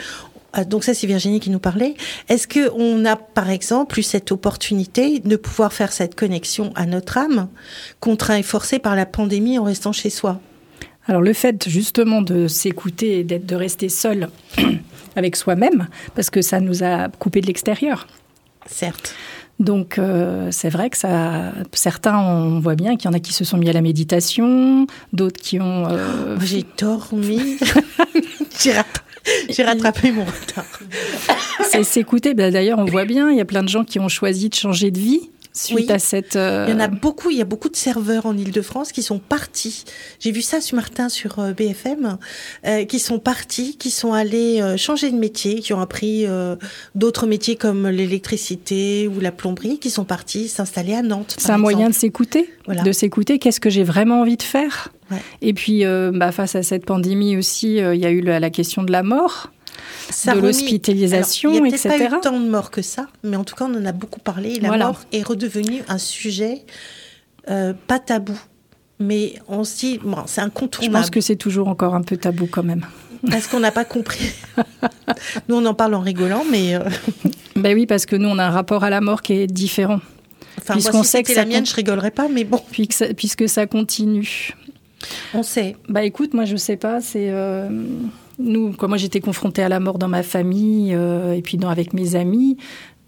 ah, donc ça c'est Virginie qui nous parlait. Est-ce que on a par exemple eu cette opportunité de pouvoir faire cette connexion à notre âme, contraint et forcé par la pandémie en restant chez soi? Alors le fait justement de s'écouter et d'être de rester seul [CLEARS THROAT] avec soi-même, parce que ça nous a coupé de l'extérieur. Certes. Donc euh, c'est vrai que ça, certains on voit bien qu'il y en a qui se sont mis à la méditation, d'autres qui ont. Euh, J'ai dormi. [LAUGHS] J'ai rattrapé mon retard. C'est s'écouter. Bah, d'ailleurs, on voit bien, il y a plein de gens qui ont choisi de changer de vie suite à cette. Euh, il y en a beaucoup. Il y a beaucoup de serveurs en Ile-de-France qui sont partis. J'ai vu ça ce matin sur euh, BFM, euh, qui sont partis, qui sont allés changer de métier, qui ont appris d'autres métiers comme l'électricité ou la plomberie, qui sont partis s'installer à Nantes. C'est un moyen de s'écouter, de s'écouter. Qu'est-ce que j'ai vraiment envie de faire? Et puis, bah, face à cette pandémie aussi, il y a eu la question de la mort de l'hospitalisation, etc. Il n'y a pas eu tant de morts que ça, mais en tout cas, on en a beaucoup parlé. La mort est redevenue un sujet euh, pas tabou. Mais on se dit, bon, c'est incontournable. Je pense que c'est toujours encore un peu tabou quand même. Parce qu'on n'a pas compris. [LAUGHS] nous, on en parle en rigolant, mais. Euh, ben oui, parce que nous, on a un rapport à la mort qui est différent. Enfin, puisqu'on moi, si sait que la mienne, je rigolerais pas, mais bon. Puisque ça, puisque ça continue. On sait. Bah écoute, moi je sais pas, c'est euh, nous, quand moi j'étais confrontée à la mort dans ma famille euh, et puis dans, avec mes amis,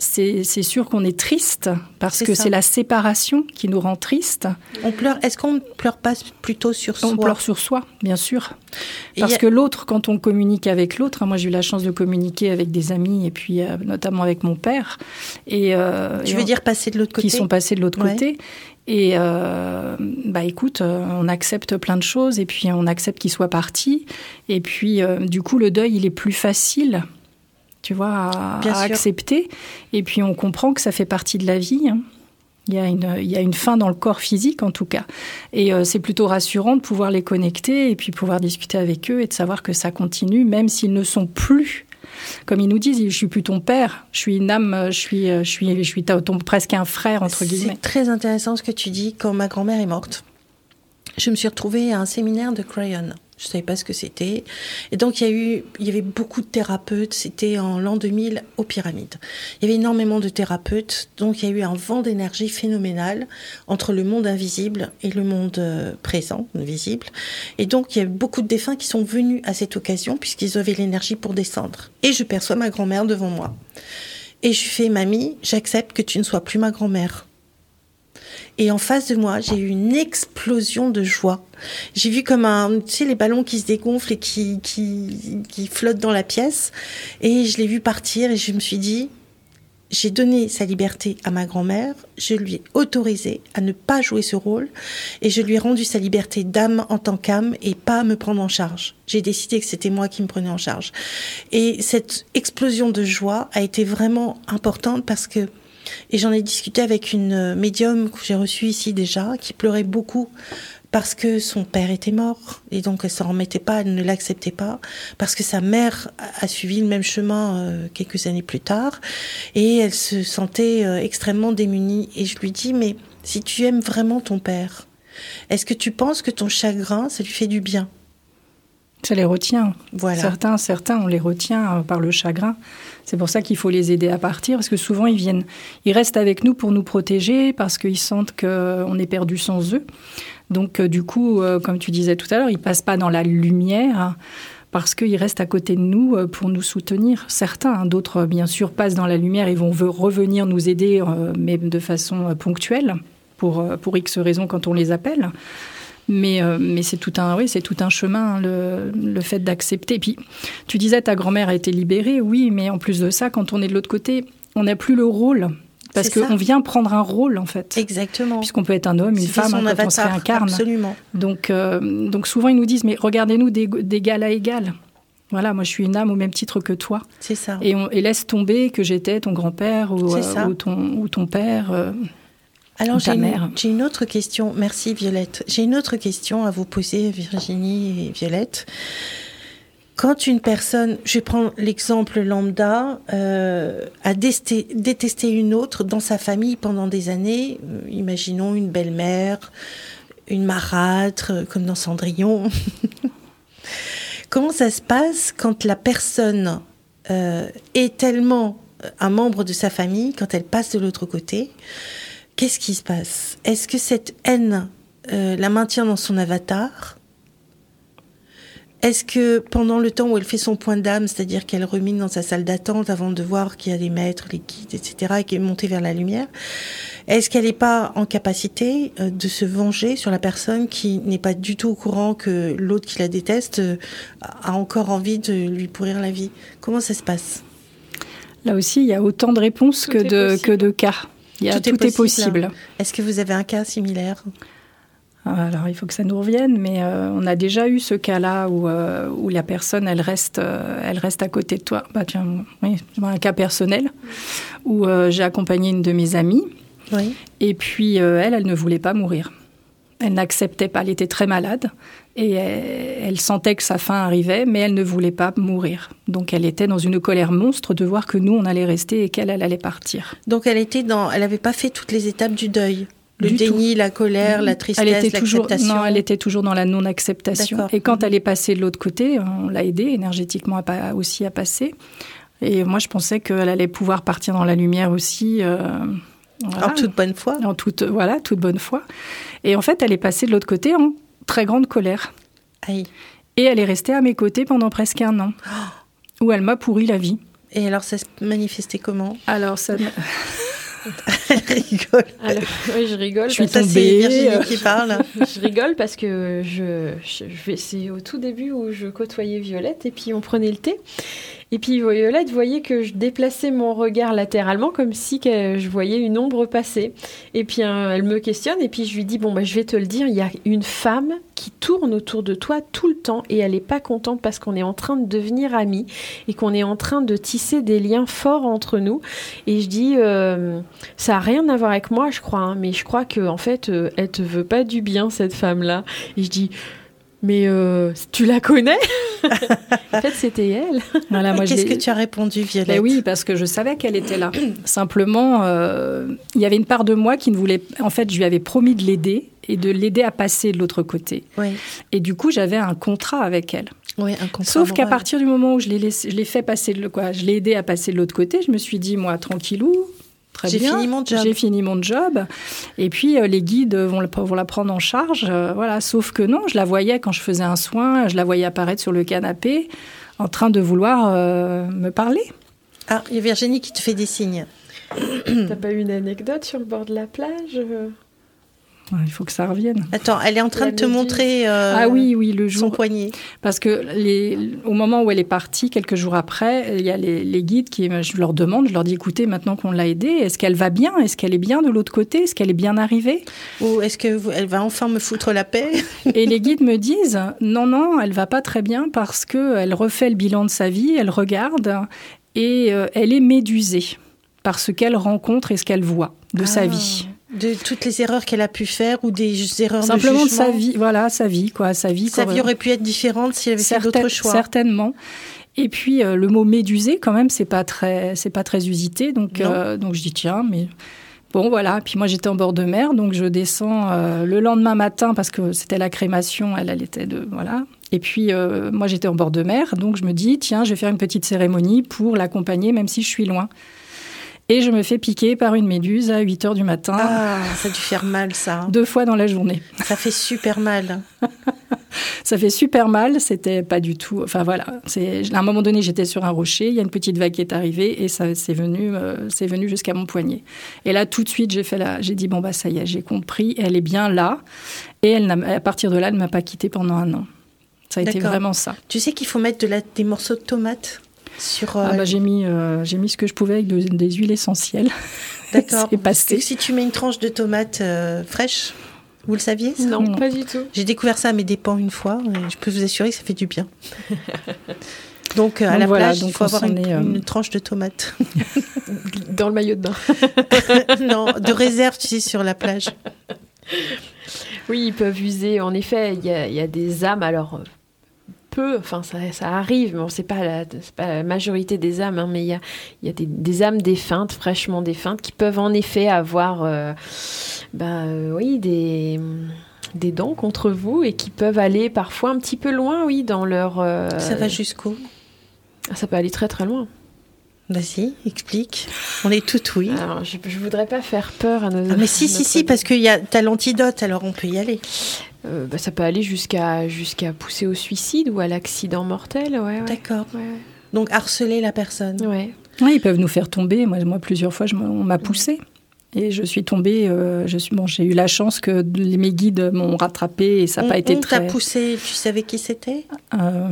c'est sûr qu'on est triste parce que c'est la séparation qui nous rend triste. On pleure. Est-ce qu'on pleure pas plutôt sur soi? On pleure sur soi, bien sûr. Parce que l'autre, quand on communique avec l'autre, hein, moi j'ai eu la chance de communiquer avec des amis et puis euh, notamment avec mon père. Et euh, tu veux dire passer de l'autre côté? Qui sont passés de l'autre côté. Et euh, bah écoute, on accepte plein de choses et puis on accepte qu'il soit parti. Et puis du coup, le deuil, il est plus facile, tu vois, à, accepter. Et puis on comprend que ça fait partie de la vie. Hein. Il y, a une, il y a une fin dans le corps physique en tout cas. Et c'est plutôt rassurant de pouvoir les connecter et puis pouvoir discuter avec eux et de savoir que ça continue, même s'ils ne sont plus comme ils nous disent, je suis plus ton père, je suis une âme, je suis, je suis, je suis ton, presque un frère entre guillemets. C'est très intéressant ce que tu dis. Quand ma grand-mère est morte, je me suis retrouvée à un séminaire de Crayon. Je savais pas ce que c'était. Et donc, il y a eu, il y avait beaucoup de thérapeutes. C'était en l'an 2000 aux pyramides. Il y avait énormément de thérapeutes. Donc, il y a eu un vent d'énergie phénoménal entre le monde invisible et le monde euh, présent, visible. Et donc, il y a eu beaucoup de défunts qui sont venus à cette occasion puisqu'ils avaient l'énergie pour descendre. Et je perçois ma grand-mère devant moi. Et je fais, mamie, j'accepte que tu ne sois plus ma grand-mère. Et en face de moi, j'ai eu une explosion de joie. J'ai vu comme un, tu sais, les ballons qui se dégonflent et qui, qui, flottent dans la pièce. Et je l'ai vu partir et je me suis dit, j'ai donné sa liberté à ma grand-mère, je lui ai autorisé à ne pas jouer ce rôle et je lui ai rendu sa liberté d'âme en tant qu'âme et pas à me prendre en charge. J'ai décidé que c'était moi qui me prenais en charge. Et cette explosion de joie a été vraiment importante parce que et j'en ai discuté avec une euh, médium que j'ai reçue ici déjà, qui pleurait beaucoup parce que son père était mort. Et donc elle s'en remettait pas, elle ne l'acceptait pas, parce que sa mère a suivi le même chemin euh, quelques années plus tard. Et elle se sentait euh, extrêmement démunie. Et je lui dis mais si tu aimes vraiment ton père, est-ce que tu penses que ton chagrin ça lui fait du bien? Ça les retient. Voilà. Certains, certains, on les retient par le chagrin. C'est pour ça qu'il faut les aider à partir, parce que souvent ils viennent, ils restent avec nous pour nous protéger, parce qu'ils sentent qu'on est perdu sans eux. Donc euh, du coup, euh, comme tu disais tout à l'heure, ils passent pas dans la lumière parce qu'ils restent à côté de nous euh, pour nous soutenir. Certains, hein, d'autres bien sûr passent dans la lumière et vont revenir nous aider, mais de façon ponctuelle pour pour X raisons quand on les appelle. Mais, euh, mais c'est tout un, oui, c'est tout un chemin, le, le fait d'accepter. Puis, tu disais, ta grand-mère a été libérée, oui, mais en plus de ça, quand on est de l'autre côté, on n'a plus le rôle Parce qu'on vient prendre un rôle, en fait. Exactement. Puisqu'on peut être un homme, une femme, hein, quand on se réincarne. Absolument. Donc, euh, donc souvent, ils nous disent, mais regardez-nous d'égal à égal. Voilà, moi je suis une âme au même titre que toi. C'est ça. Et, on, et, laisse tomber que j'étais ton grand-père ou, euh, ou, ton, ou ton père. Euh, Alors j'ai une, une, autre question. Merci Violette. J'ai une autre question à vous poser, Virginie et Violette. Quand une personne, je prends l'exemple lambda, euh, a détesté, une autre dans sa famille pendant des années, euh, imaginons une belle-mère, une marâtre, comme dans Cendrillon. [LAUGHS] Comment ça se passe quand la personne euh, est tellement un membre de sa famille, quand elle passe de l'autre côté Qu'est-ce qui se passe? Est-ce que cette haine la maintient dans son avatar? Est-ce que pendant le temps où elle fait son point d'âme, c'est-à-dire qu'elle rumine dans sa salle d'attente avant de voir qu'il y a les maîtres, les guides, etc., et qu'elle est montée vers la lumière, est-ce qu'elle n'est pas en capacité euh, de se venger sur la personne qui n'est pas du tout au courant que l'autre qui la déteste euh, a encore envie de lui pourrir la vie? Comment ça se passe? Là aussi, il y a autant de réponses que de, que de cas. Il y a, tout, est possible. Est possible. Est-ce que vous avez un cas similaire? Alors il faut que ça nous revienne, mais euh, on a déjà eu ce cas-là où, euh, où la personne elle reste, euh, elle reste à côté de toi. Bah tiens, oui, un cas personnel où j'ai accompagné une de mes amies. Oui. Et puis elle, elle ne voulait pas mourir. Elle n'acceptait pas. Elle était très malade et elle, sentait que sa fin arrivait, mais elle ne voulait pas mourir. Donc elle était dans une colère monstre de voir que nous on allait rester et qu'elle elle allait partir. Donc elle était dans, elle n'avait pas fait toutes les étapes du deuil. Le déni, la colère, la tristesse, l'acceptation. Non, elle était toujours dans la non-acceptation. Et quand elle est passée de l'autre côté, on l'a aidée énergétiquement aussi à passer. Et moi, je pensais qu'elle allait pouvoir partir dans la lumière aussi. Euh, en toute bonne foi. En toute, voilà, toute bonne foi. Et en fait, elle est passée de l'autre côté en très grande colère. Aïe. Et elle est restée à mes côtés pendant presque un an, où elle m'a pourri la vie. Et alors, ça se manifestait comment? Alors, ça. [LAUGHS] Elle rigole. oui, je rigole. Je suis tombée. C'est Virginie qui [LAUGHS] parle. je rigole parce que je, je, c'est au tout début où je côtoyais Violette et puis on prenait le thé. Et puis Violette voyait que je déplaçais mon regard latéralement comme si je voyais une ombre passer. Et puis hein, elle me questionne et puis je lui dis bon bah je vais te le dire, il y a une femme qui tourne autour de toi tout le temps et elle n'est pas contente parce qu'on est en train de devenir amis et qu'on est en train de tisser des liens forts entre nous. Et je dis euh, ça rien à voir avec moi je crois, hein, mais je crois que en fait euh, elle te veut pas du bien cette femme là. Et je dis mais euh, tu la connais? [LAUGHS] En fait, c'était elle. Voilà, Qu'est-ce que tu as répondu, Violette? Ben Oui, parce que je savais qu'elle était là. [CLEARS THROAT] Simplement, euh, il y avait une part de moi qui ne voulait. En fait, je lui avais promis de l'aider et de l'aider à passer de l'autre côté. Oui. Et du coup, j'avais un contrat avec elle. Oui, un contrat. Sauf qu'à partir du moment où je l'ai fait passer, le, quoi, je l'ai aidé à passer de l'autre côté, je me suis dit, moi, tranquillou, j'ai fini mon job. J'ai fini mon job. Et puis euh, les guides vont, vont, la prendre en charge. Euh, voilà. Sauf que non, je la voyais quand je faisais un soin, je la voyais apparaître sur le canapé en train de vouloir euh, me parler. Ah, il y a Virginie qui te fait des signes. T'as pas eu une anecdote sur le bord de la plage il faut que ça revienne. Attends, elle est en train de te montrer euh, ah oui, oui, le jour, son poignet. Parce que les, au moment où elle est partie, quelques jours après, il y a les, guides qui, je leur demande, je leur dis, écoutez, maintenant qu'on l'a aidée, est-ce qu'elle va bien? Est-ce qu'elle est bien de l'autre côté? Est-ce qu'elle est bien arrivée? Ou est-ce qu'elle va enfin me foutre la paix? [LAUGHS] Et les guides me disent, non, non, elle va pas très bien parce que elle refait le bilan de sa vie, elle regarde et euh, elle est médusée par ce qu'elle rencontre et ce qu'elle voit de sa ah. vie. De toutes les erreurs qu'elle a pu faire ou des erreurs Simplement de, sa vie, voilà, sa vie, quoi, sa vie. Sa vie aurait pu être différente s'il avait fait d'autres choix. Certainement. Et puis euh, le mot médusé, quand même, c'est pas très, c'est pas très usité. Donc, euh, donc je dis tiens, mais bon voilà. Puis moi j'étais en bord de mer, donc je descends euh, le lendemain matin parce que c'était la crémation. Elle, elle était de voilà. Et puis moi j'étais en bord de mer, donc je me dis tiens, je vais faire une petite cérémonie pour l'accompagner, même si je suis loin. Et je me fais piquer par une méduse à 8 heures du matin. Ah, ça a dû faire mal, ça. Deux fois dans la journée. Ça fait super mal. [LAUGHS] ça fait super mal. C'était pas du tout. Enfin voilà. À un moment donné, j'étais sur un rocher. Il y a une petite vague qui est arrivée et ça c'est venu, euh, c'est venu jusqu'à mon poignet. Et là, tout de suite, j'ai fait la, j'ai dit bon bah ça y est, j'ai compris. Elle est bien là. Et elle à partir de là, elle ne m'a pas quittée pendant un an. Ça a été vraiment ça. Tu sais qu'il faut mettre de la, des morceaux de tomates? Ah bah, j'ai mis, euh, j'ai mis ce que je pouvais avec des huiles essentielles. [LAUGHS] D'accord. Si tu mets une tranche de tomate euh, fraîche, vous le saviez non, pas du tout. J'ai découvert ça à mes dépens une fois. Et je peux vous assurer que ça fait du bien. [LAUGHS] Donc, à la plage, il faut avoir une, une, tranche de tomate. [LAUGHS] Dans le maillot de bain. non, de réserve, tu sais, sur la plage. Oui, ils peuvent user. En effet, il y a, des âmes. Alors, peu, enfin ça, ça arrive, mais on sait pas la, pas la majorité des âmes, hein, mais il y a, y a des, des, âmes défuntes, fraîchement défuntes, qui peuvent en effet avoir, euh, ben, euh, oui, des des dons contre vous et qui peuvent aller parfois un petit peu loin, oui, dans leur. Euh, ça va jusqu'où? Ça peut aller très très loin. Vas-y, explique. On est tout oui. Alors, je, je voudrais pas faire peur à nos. Ah, mais si, si, si, parce que y a, as l'antidote, alors on peut y aller. Euh, bah, ça peut aller jusqu'à jusqu'à pousser au suicide ou à l'accident mortel. Ouais, ouais. D'accord. Ouais, Donc harceler la personne. Ouais. ils peuvent nous faire tomber. Moi, moi plusieurs fois, je on m'a poussé. Et je suis tombée, euh, je suis, bon, j'ai eu la chance que mes guides m'ont rattrapée et ça n'a pas été très... On t'a poussé, tu savais qui c'était? Euh,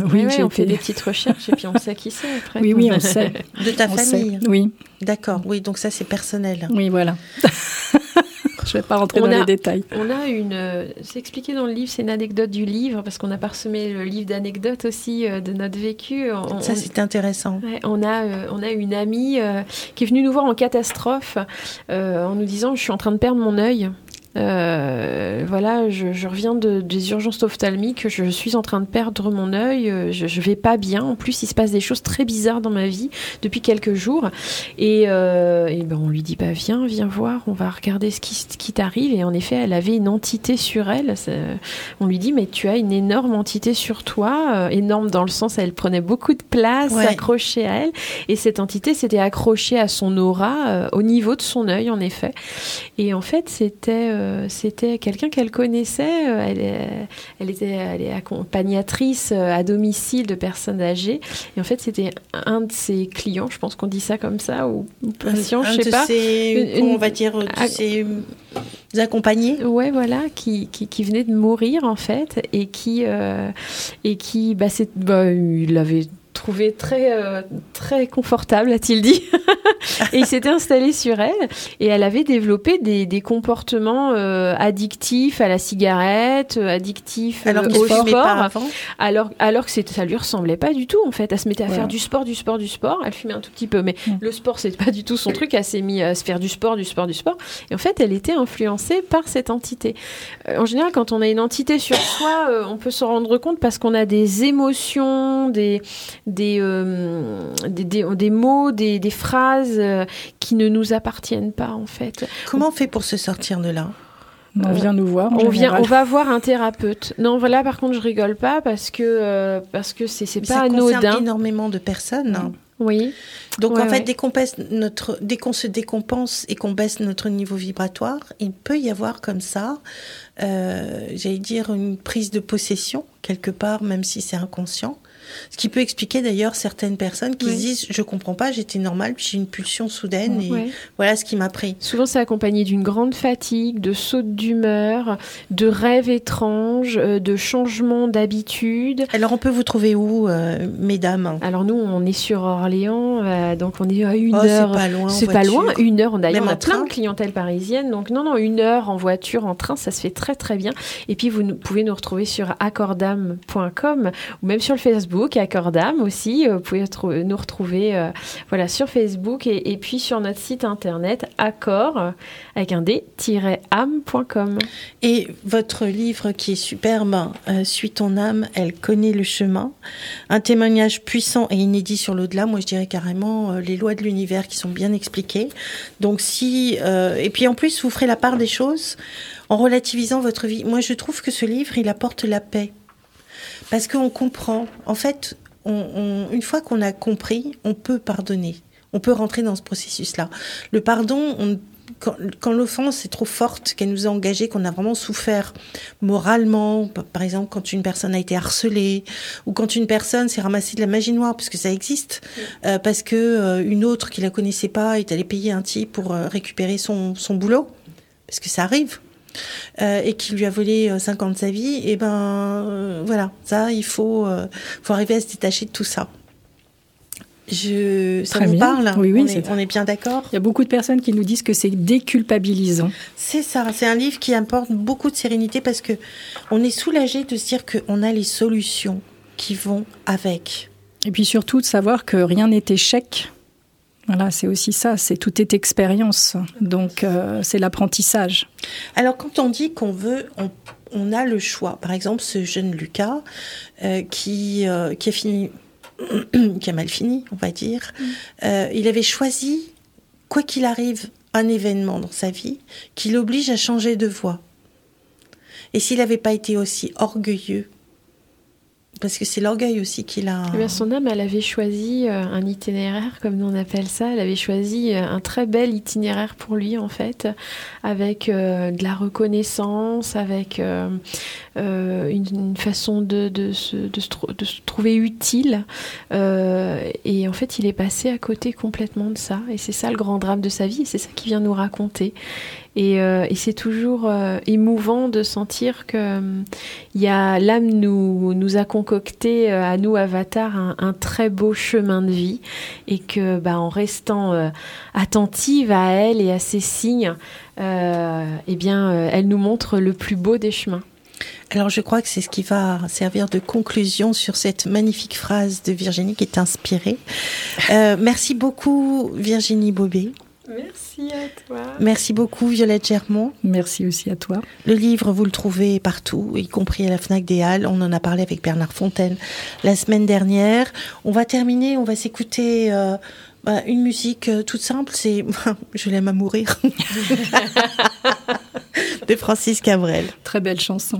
[LAUGHS] Oui, oui on fait des petites recherches et puis on sait qui c'est après. Oui, oui, on sait. De ta famille? Oui. D'accord, oui, donc ça c'est personnel. Oui, voilà. [LAUGHS] Je ne vais pas rentrer dans les détails. On a une. Euh, c'est expliqué dans le livre, c'est une anecdote du livre, parce qu'on a parsemé le livre d'anecdotes aussi euh, de notre vécu. Ça, c'est intéressant. on, a, euh, on a une amie qui est venue nous voir en catastrophe en nous disant Je suis en train de perdre mon œil. Euh, voilà, je, reviens de, des urgences ophtalmiques, je suis en train de perdre mon œil, euh, je, je vais pas bien. En plus, il se passe des choses très bizarres dans ma vie depuis quelques jours. Et, euh, et ben, on lui dit, bah, viens, viens voir, on va regarder ce qui, ce qui t'arrive. Et en effet, elle avait une entité sur elle. on lui dit, mais tu as une énorme entité sur toi, euh, énorme dans le sens, elle prenait beaucoup de place, accrochée à elle. Et cette entité s'était accrochée à son aura au niveau de son œil, en effet. Et en fait, c'était euh, c'était quelqu'un qu'elle connaissait. Euh, elle, elle, était elle est accompagnatrice euh, à domicile de personnes âgées. Et en fait, c'était un de ses clients, je pense qu'on dit ça comme ça, ou patient, je sais pas. on va dire, de ses accompagnés. Ouais, voilà, qui, qui, venait de mourir en fait et qui et qui, bah, bah, il l'avait trouvé très, euh, très confortable, a-t-il dit. [LAUGHS] et il s'était installé sur elle et elle avait développé des, des comportements euh, addictifs à la cigarette, euh, addictifs alors au sport. Alors, alors que ça lui ressemblait pas du tout en fait. Elle se mettait à faire du sport, du sport, du sport. Elle fumait un tout petit peu, mais le sport c'était pas du tout son truc. Elle s'est mis à se faire du sport, du sport, du sport. Et en fait, elle était influencée par cette entité. en général, quand on a une entité sur soi, on peut s'en rendre compte parce qu'on a des émotions, des euh, des, des, des, mots, des, des phrases euh, qui ne nous appartiennent pas en fait. Comment on fait pour se sortir de là? On vient nous voir. On vient, on va voir un thérapeute. Non, voilà, par contre, je rigole pas parce que euh, parce que c'est c'est pas anodin. Ça énormément de personnes. Oui. Donc en fait, dès qu'on notre, dès qu'on se décompense et qu'on baisse notre niveau vibratoire, il peut y avoir comme ça, euh, j'allais dire une prise de possession quelque part, même si c'est inconscient, ce qui peut expliquer d'ailleurs certaines personnes qui se disent je comprends pas, j'étais normale, puis j'ai une pulsion soudaine et voilà ce qui m'a pris. Souvent c'est accompagné d'une grande fatigue, de sautes d'humeur, de rêves étranges, euh, de changements d'habitude. Alors on peut vous trouver où, euh, mesdames? Alors nous on est sur Orléans, euh, donc on est à une oh, heure. C'est pas loin. C'est pas loin, une heure. D'ailleurs on a plein de clientèle parisienne, donc non non une heure en voiture, en train, ça se fait très très bien. Et puis vous pouvez nous retrouver sur accordam.com ou même sur le Facebook Facebook, Accordam aussi. Euh, vous pouvez nous retrouver euh, voilà, sur Facebook et, puis sur notre site internet accord avec un d-âme.com. Et votre livre qui est superbe, euh, Suis ton âme, elle connaît le chemin. Un témoignage puissant et inédit sur l'au-delà. Moi, je dirais carrément les lois de l'univers qui sont bien expliquées. Donc, si. et puis en plus, vous ferez la part des choses en relativisant votre vie. Moi, je trouve que ce livre, il apporte la paix. Parce qu'on comprend. En fait, une fois qu'on a compris, on peut pardonner. On peut rentrer dans ce processus-là. Le pardon, quand, l'offense est trop forte, qu'elle nous a engagés, qu'on a vraiment souffert moralement, par exemple quand une personne a été harcelée, ou quand une personne s'est ramassée de la magie noire, parce que ça existe, euh, parce que euh, une autre qui la connaissait pas est allée payer un type pour euh, récupérer son, son boulot, parce que ça arrive. Euh, et qui lui a volé 5 ans de sa vie, et ben euh, voilà, ça, il faut, euh, faut arriver à se détacher de tout ça. Je, ça Très parle. Oui, oui, on, est, on est bien d'accord. Il y a beaucoup de personnes qui nous disent que c'est déculpabilisant. C'est ça. C'est un livre qui apporte beaucoup de sérénité parce que on est soulagé de se dire qu'on a les solutions qui vont avec. Et puis surtout de savoir que rien n'est échec. Voilà, c'est aussi ça, c'est tout est expérience. Donc euh, c'est l'apprentissage. Alors quand on dit qu'on veut, on, a le choix. Par exemple, ce jeune Lucas euh, qui, euh, qui a fini, [COUGHS] qui a mal fini, on va dire. Mm. il avait choisi, quoi qu'il arrive, un événement dans sa vie qui l'oblige à changer de voie. Et s'il n'avait pas été aussi orgueilleux parce que c'est l'orgueil aussi qu'il a. Eh son âme, elle avait choisi euh, un itinéraire, comme on appelle ça. Elle avait choisi euh, un très bel itinéraire pour lui, en fait, avec euh, de la reconnaissance, avec une, façon de, se, de, se, trouver utile. et en fait, il est passé à côté complètement de ça. Et c'est ça le grand drame de sa vie. Et c'est ça qu'il vient nous raconter. Et, et c'est toujours émouvant de sentir que a l'âme nous nous concocter euh, à nous, Avatar, un, très beau chemin de vie et que, bah, en restant euh, attentive à elle et à ses signes, euh, eh bien, elle nous montre le plus beau des chemins. Alors je crois que c'est ce qui va servir de conclusion sur cette magnifique phrase de Virginie qui est inspirée. merci beaucoup Virginie Bobé. Merci à toi. Merci beaucoup Violette Germont. Merci aussi à toi. Le livre, vous le trouvez partout, y compris à la FNAC des Halles. On en a parlé avec Bernard Fontaine la semaine dernière. On va terminer, on va s'écouter euh, bah, une musique euh, toute simple. C'est [LAUGHS] Je l'aime à mourir [LAUGHS] de Francis Cabrel. Très belle chanson.